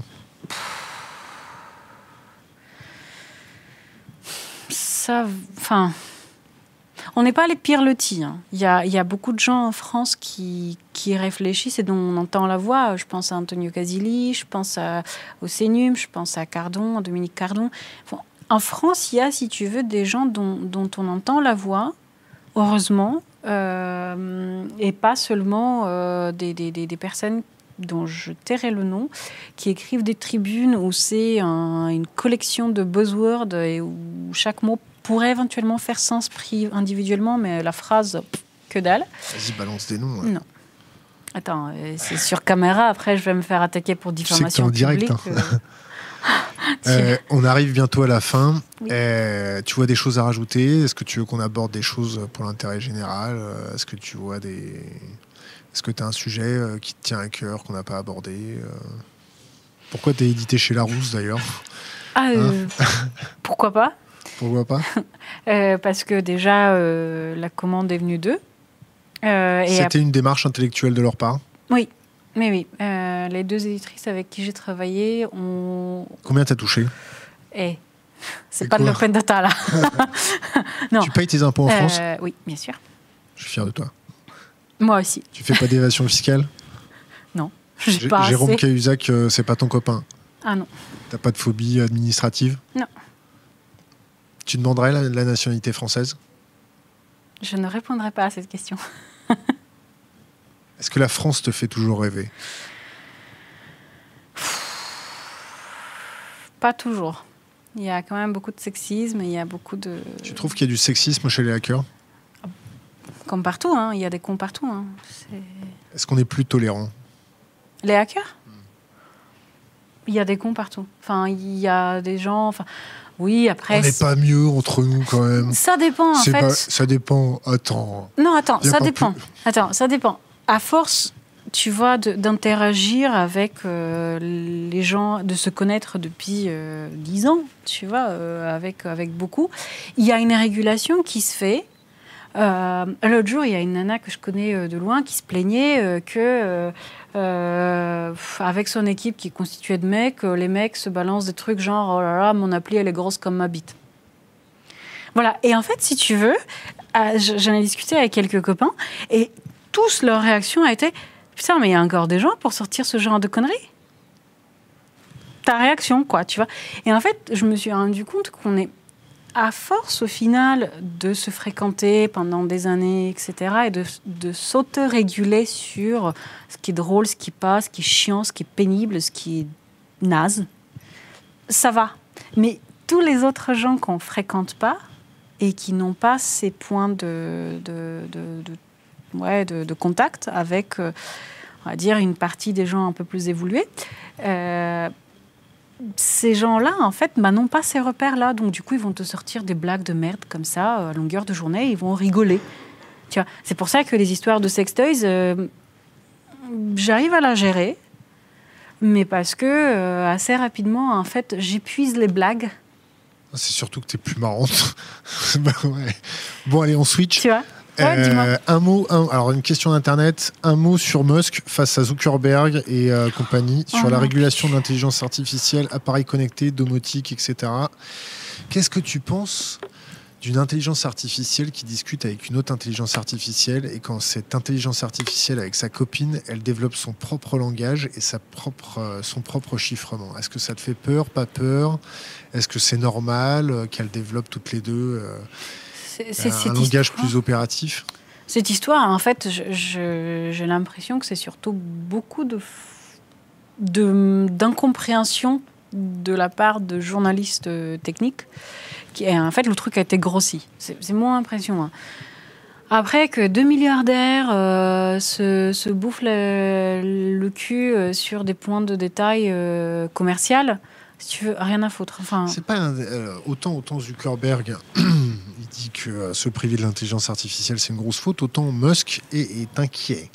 ça, enfin, on n'est pas les pires lotis. hein. Il y, a, beaucoup de gens en France qui, réfléchissent et dont on entend la voix. Je pense à Antonio Casilli, je pense à, au CNUM, je pense à Cardon, à Dominique Cardon. En France, il y a, si tu veux, des gens dont, on entend la voix, heureusement, euh, et pas seulement euh, des, personnes dont je tairai le nom, qui écrivent des tribunes où c'est un- une collection de buzzwords et où chaque mot pourrait éventuellement faire sens pris individuellement, mais la phrase, pff, que dalle. Vas-y, balance des noms. ouais. Non. Attends, euh, c'est sur caméra, après je vais me faire attaquer pour sais que t'es en diffamation direct, publique. hein. euh. [laughs] [laughs] Euh, on arrive bientôt à la fin. Oui. Euh, tu vois des choses à rajouter? Est-ce que tu veux qu'on aborde des choses pour l'intérêt général? Est-ce que tu vois des. Est-ce que tu as un sujet qui te tient à cœur qu'on n'a pas abordé Pourquoi tu es édité chez Larousse d'ailleurs? Ah, euh, pourquoi pas? Pourquoi pas [laughs] Euh, Parce que déjà, euh, la commande est venue d'eux. Euh, C'était une démarche intellectuelle de leur part Oui, mais oui. Euh, les deux éditrices avec qui j'ai travaillé ont. Combien t'as touché Eh, [laughs] c'est pas de l'open data là. [laughs] non. Tu payes tes impôts en France Oui, bien sûr. Je suis fier de toi. Moi aussi. Tu fais pas d'évasion fiscale J'ai J- pas Jérôme. Cahuzac, c'est pas ton copain. Ah non. T'as pas de phobie administrative Non. Tu demanderais la, la nationalité française? Je ne répondrai pas à cette question. Est-ce que la France te fait toujours rêver? Pas toujours. Il y a quand même beaucoup de sexisme, il y a beaucoup de. Tu trouves qu'il y a du sexisme chez les hackers? Comme partout, hein, il y a des cons partout. hein. Est-ce qu'on est plus tolérant? Les hackers? Il y a des cons partout. Enfin, il y a des gens. Enfin, oui, après. On n'est pas mieux entre nous quand même. Ça dépend, en fait. pas- ça dépend. Attends. Non, attends, ça dépend. plus- Attends, ça dépend. À force, tu vois, d'interagir avec euh, les gens, de se connaître depuis euh, 10 ans, tu vois, euh, avec, avec beaucoup, il y a une régulation qui se fait. Euh, L'autre jour, il y a une nana que je connais euh, de loin qui se plaignait euh, que, avec son équipe qui est constituée de mecs, les mecs se balancent des trucs genre oh là là, mon appli elle est grosse comme ma bite. Voilà. Et en fait, si tu veux, je- j'en ai discuté avec quelques copains et tous leur réaction a été putain, mais il y a encore des gens pour sortir ce genre de conneries? Ta réaction, quoi, tu vois. Et en fait, je me suis rendu compte qu'on est à force, au final, de se fréquenter pendant des années, etc., et de, de s'auto-réguler sur ce qui est drôle, ce qui passe, ce qui est chiant, ce qui est pénible, ce qui est naze, ça va. Mais tous les autres gens qu'on fréquente pas et qui n'ont pas ces points de, de, ouais, de contact avec, euh, on va dire, une partie des gens un peu plus évolués, euh, ces gens-là, en fait, bah, n'ont pas ces repères-là. Donc, du coup, ils vont te sortir des blagues de merde comme ça, euh, à longueur de journée, et ils vont rigoler. Tu vois, c'est pour ça que les histoires de sextoys, euh, j'arrive à la gérer, mais parce que euh, assez rapidement, en fait, j'épuise les blagues. C'est surtout que tu es plus marrante. [laughs] bah, ouais. Bon, allez, on switch. Tu vois euh, un mot, alors une question d'internet, un mot sur Musk face à Zuckerberg et euh, compagnie sur Oh la régulation de l'intelligence artificielle, appareils connectés, domotique, etc. Qu'est-ce que tu penses d'une intelligence artificielle qui discute avec une autre intelligence artificielle et quand cette intelligence artificielle avec sa copine, elle développe son propre langage et sa propre, euh, son propre chiffrement? Est-ce que ça te fait peur, pas peur? Est-ce que c'est normal qu'elles développent toutes les deux C'est- un langage histoire- plus opératif Cette histoire, en fait, j'ai l'impression que c'est surtout beaucoup de, d'incompréhension de la part de journalistes euh, techniques. Qui, et en fait, le truc a été grossi. C'est, mon impression. hein. Après que deux milliardaires euh, se, se bouffent le, le cul euh, sur des points de détail euh, commercial, si tu veux, rien à foutre. Enfin, C'est pas un- euh, autant autant Zuckerberg [clears throat] il dit que euh, se priver de l'intelligence artificielle c'est une grosse faute, autant Musk est, est inquiet.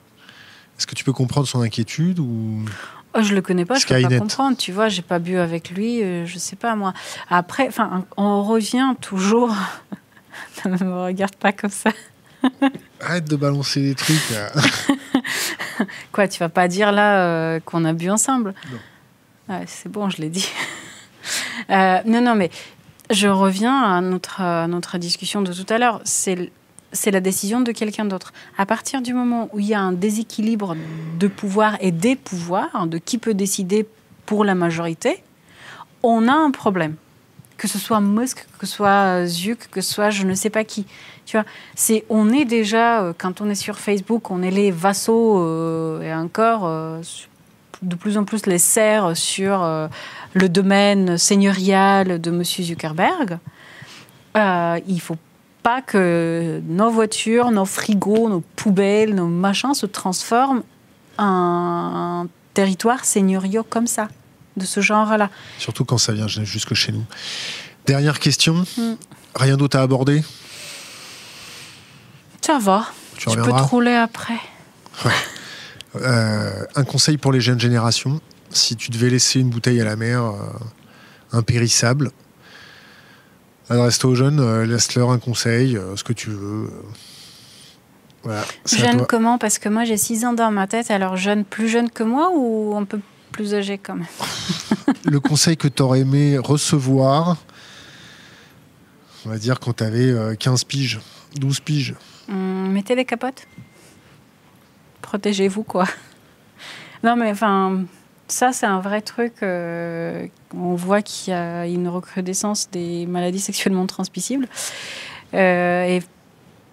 Est-ce que tu peux comprendre son inquiétude ou? Oh, je le connais pas, je peux Skynet. pas comprendre. Tu vois, j'ai pas bu avec lui, euh, je sais pas moi. Après, enfin, on revient toujours. [laughs] ne me regarde pas comme ça. [laughs] arrête de balancer des trucs là. [laughs] Quoi, tu vas pas dire là euh, qu'on a bu ensemble? Non. C'est bon, je l'ai dit. Euh, non, non, mais je reviens à notre, à notre discussion de tout à l'heure. C'est c'est la décision de quelqu'un d'autre. À partir du moment où il y a un déséquilibre de pouvoir et des pouvoirs, hein, de qui peut décider pour la majorité, on a un problème. Que ce soit Musk, que ce soit Zuck, que ce soit je ne sais pas qui. Tu vois, c'est on est déjà euh, quand on est sur Facebook, on est les vassaux euh, et encore euh, de plus en plus les serfs sur euh, le domaine seigneurial de Monsieur Zuckerberg. Euh, il faut pas que nos voitures, nos frigos, nos poubelles, nos machins se transforment en territoire seigneuriaux comme ça, de ce genre-là. Surtout quand ça vient jusque chez nous. Dernière question. Mm. Rien d'autre à aborder? Ça va. Tu peux te rouler après. Euh, un conseil pour les jeunes générations. Si tu devais laisser une bouteille à la mer, euh, impérissable, adresse-toi aux jeunes, euh, laisse-leur un conseil, euh, ce que tu veux. Voilà, Jeune comment? Parce que moi j'ai 6 ans dans ma tête, alors jeune, plus jeune que moi ou un peu plus âgé quand même? [laughs] Le conseil que tu aurais aimé recevoir, on va dire quand tu avais 15 piges, 12 piges. Hum, Mettez des capotes. Protégez-vous, quoi. Non, mais enfin, ça, c'est un vrai truc. euh, on voit qu'il y a une recrudescence des maladies sexuellement transmissibles. Euh, et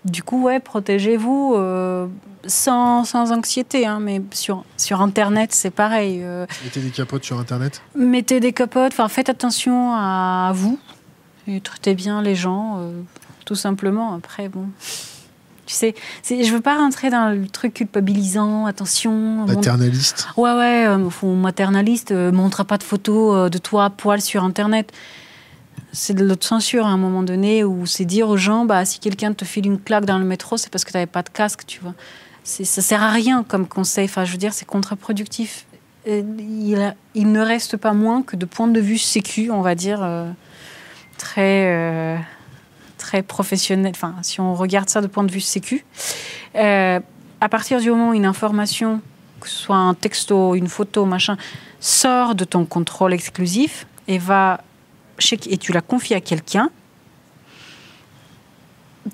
du coup, ouais, protégez-vous euh, sans, sans anxiété. hein, mais sur, sur Internet, c'est pareil. Mettez des capotes sur Internet. mettez des capotes, enfin faites attention à vous et traitez bien les gens, tout simplement. Après, bon, tu sais, je veux pas rentrer dans le truc culpabilisant. Attention, mon- Paternaliste. ouais ouais, euh, maternaliste, euh, montre pas de photos euh, de toi à poil sur Internet. C'est de l'autocensure à un moment donné où c'est dire aux gens, bah si quelqu'un te file une claque dans le métro, c'est parce que tu n'avais pas de casque, tu vois. Ça sert à rien comme conseil. Enfin, je veux dire, c'est contre-productif. Il, a- il ne reste pas moins que de point de vue sécu, on va dire, euh, très, euh, très professionnel. Enfin, si on regarde ça de point de vue sécu, euh, à partir du moment où une information, que ce soit un texto, une photo, machin, sort de ton contrôle exclusif et va chez, et tu la confies à quelqu'un,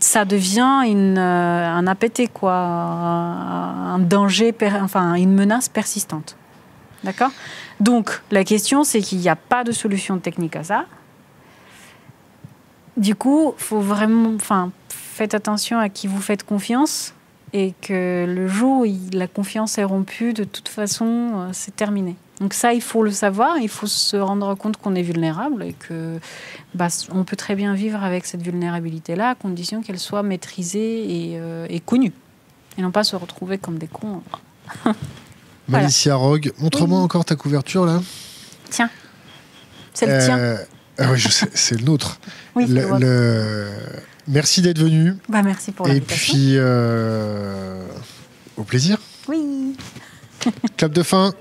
ça devient une, euh, un APT, quoi, un danger, enfin une menace persistante. D'accord? Donc la question, c'est qu'il n'y a pas de solution technique à ça. Du coup, faut vraiment, enfin, faites attention à qui vous faites confiance et que le jour où la confiance est rompue, de toute façon, euh, c'est terminé. Donc ça, il faut le savoir, il faut se rendre compte qu'on est vulnérable et que bah, on peut très bien vivre avec cette vulnérabilité-là, à condition qu'elle soit maîtrisée et, euh, connue, et non pas se retrouver comme des cons. Malicia Rogue, montre-moi encore ta couverture là. Tiens, c'est le tien. Ah oui, c'est le nôtre. oui, le, Merci d'être venu. Bah, merci pour. Et puis, euh, au plaisir. Oui. Clap de fin.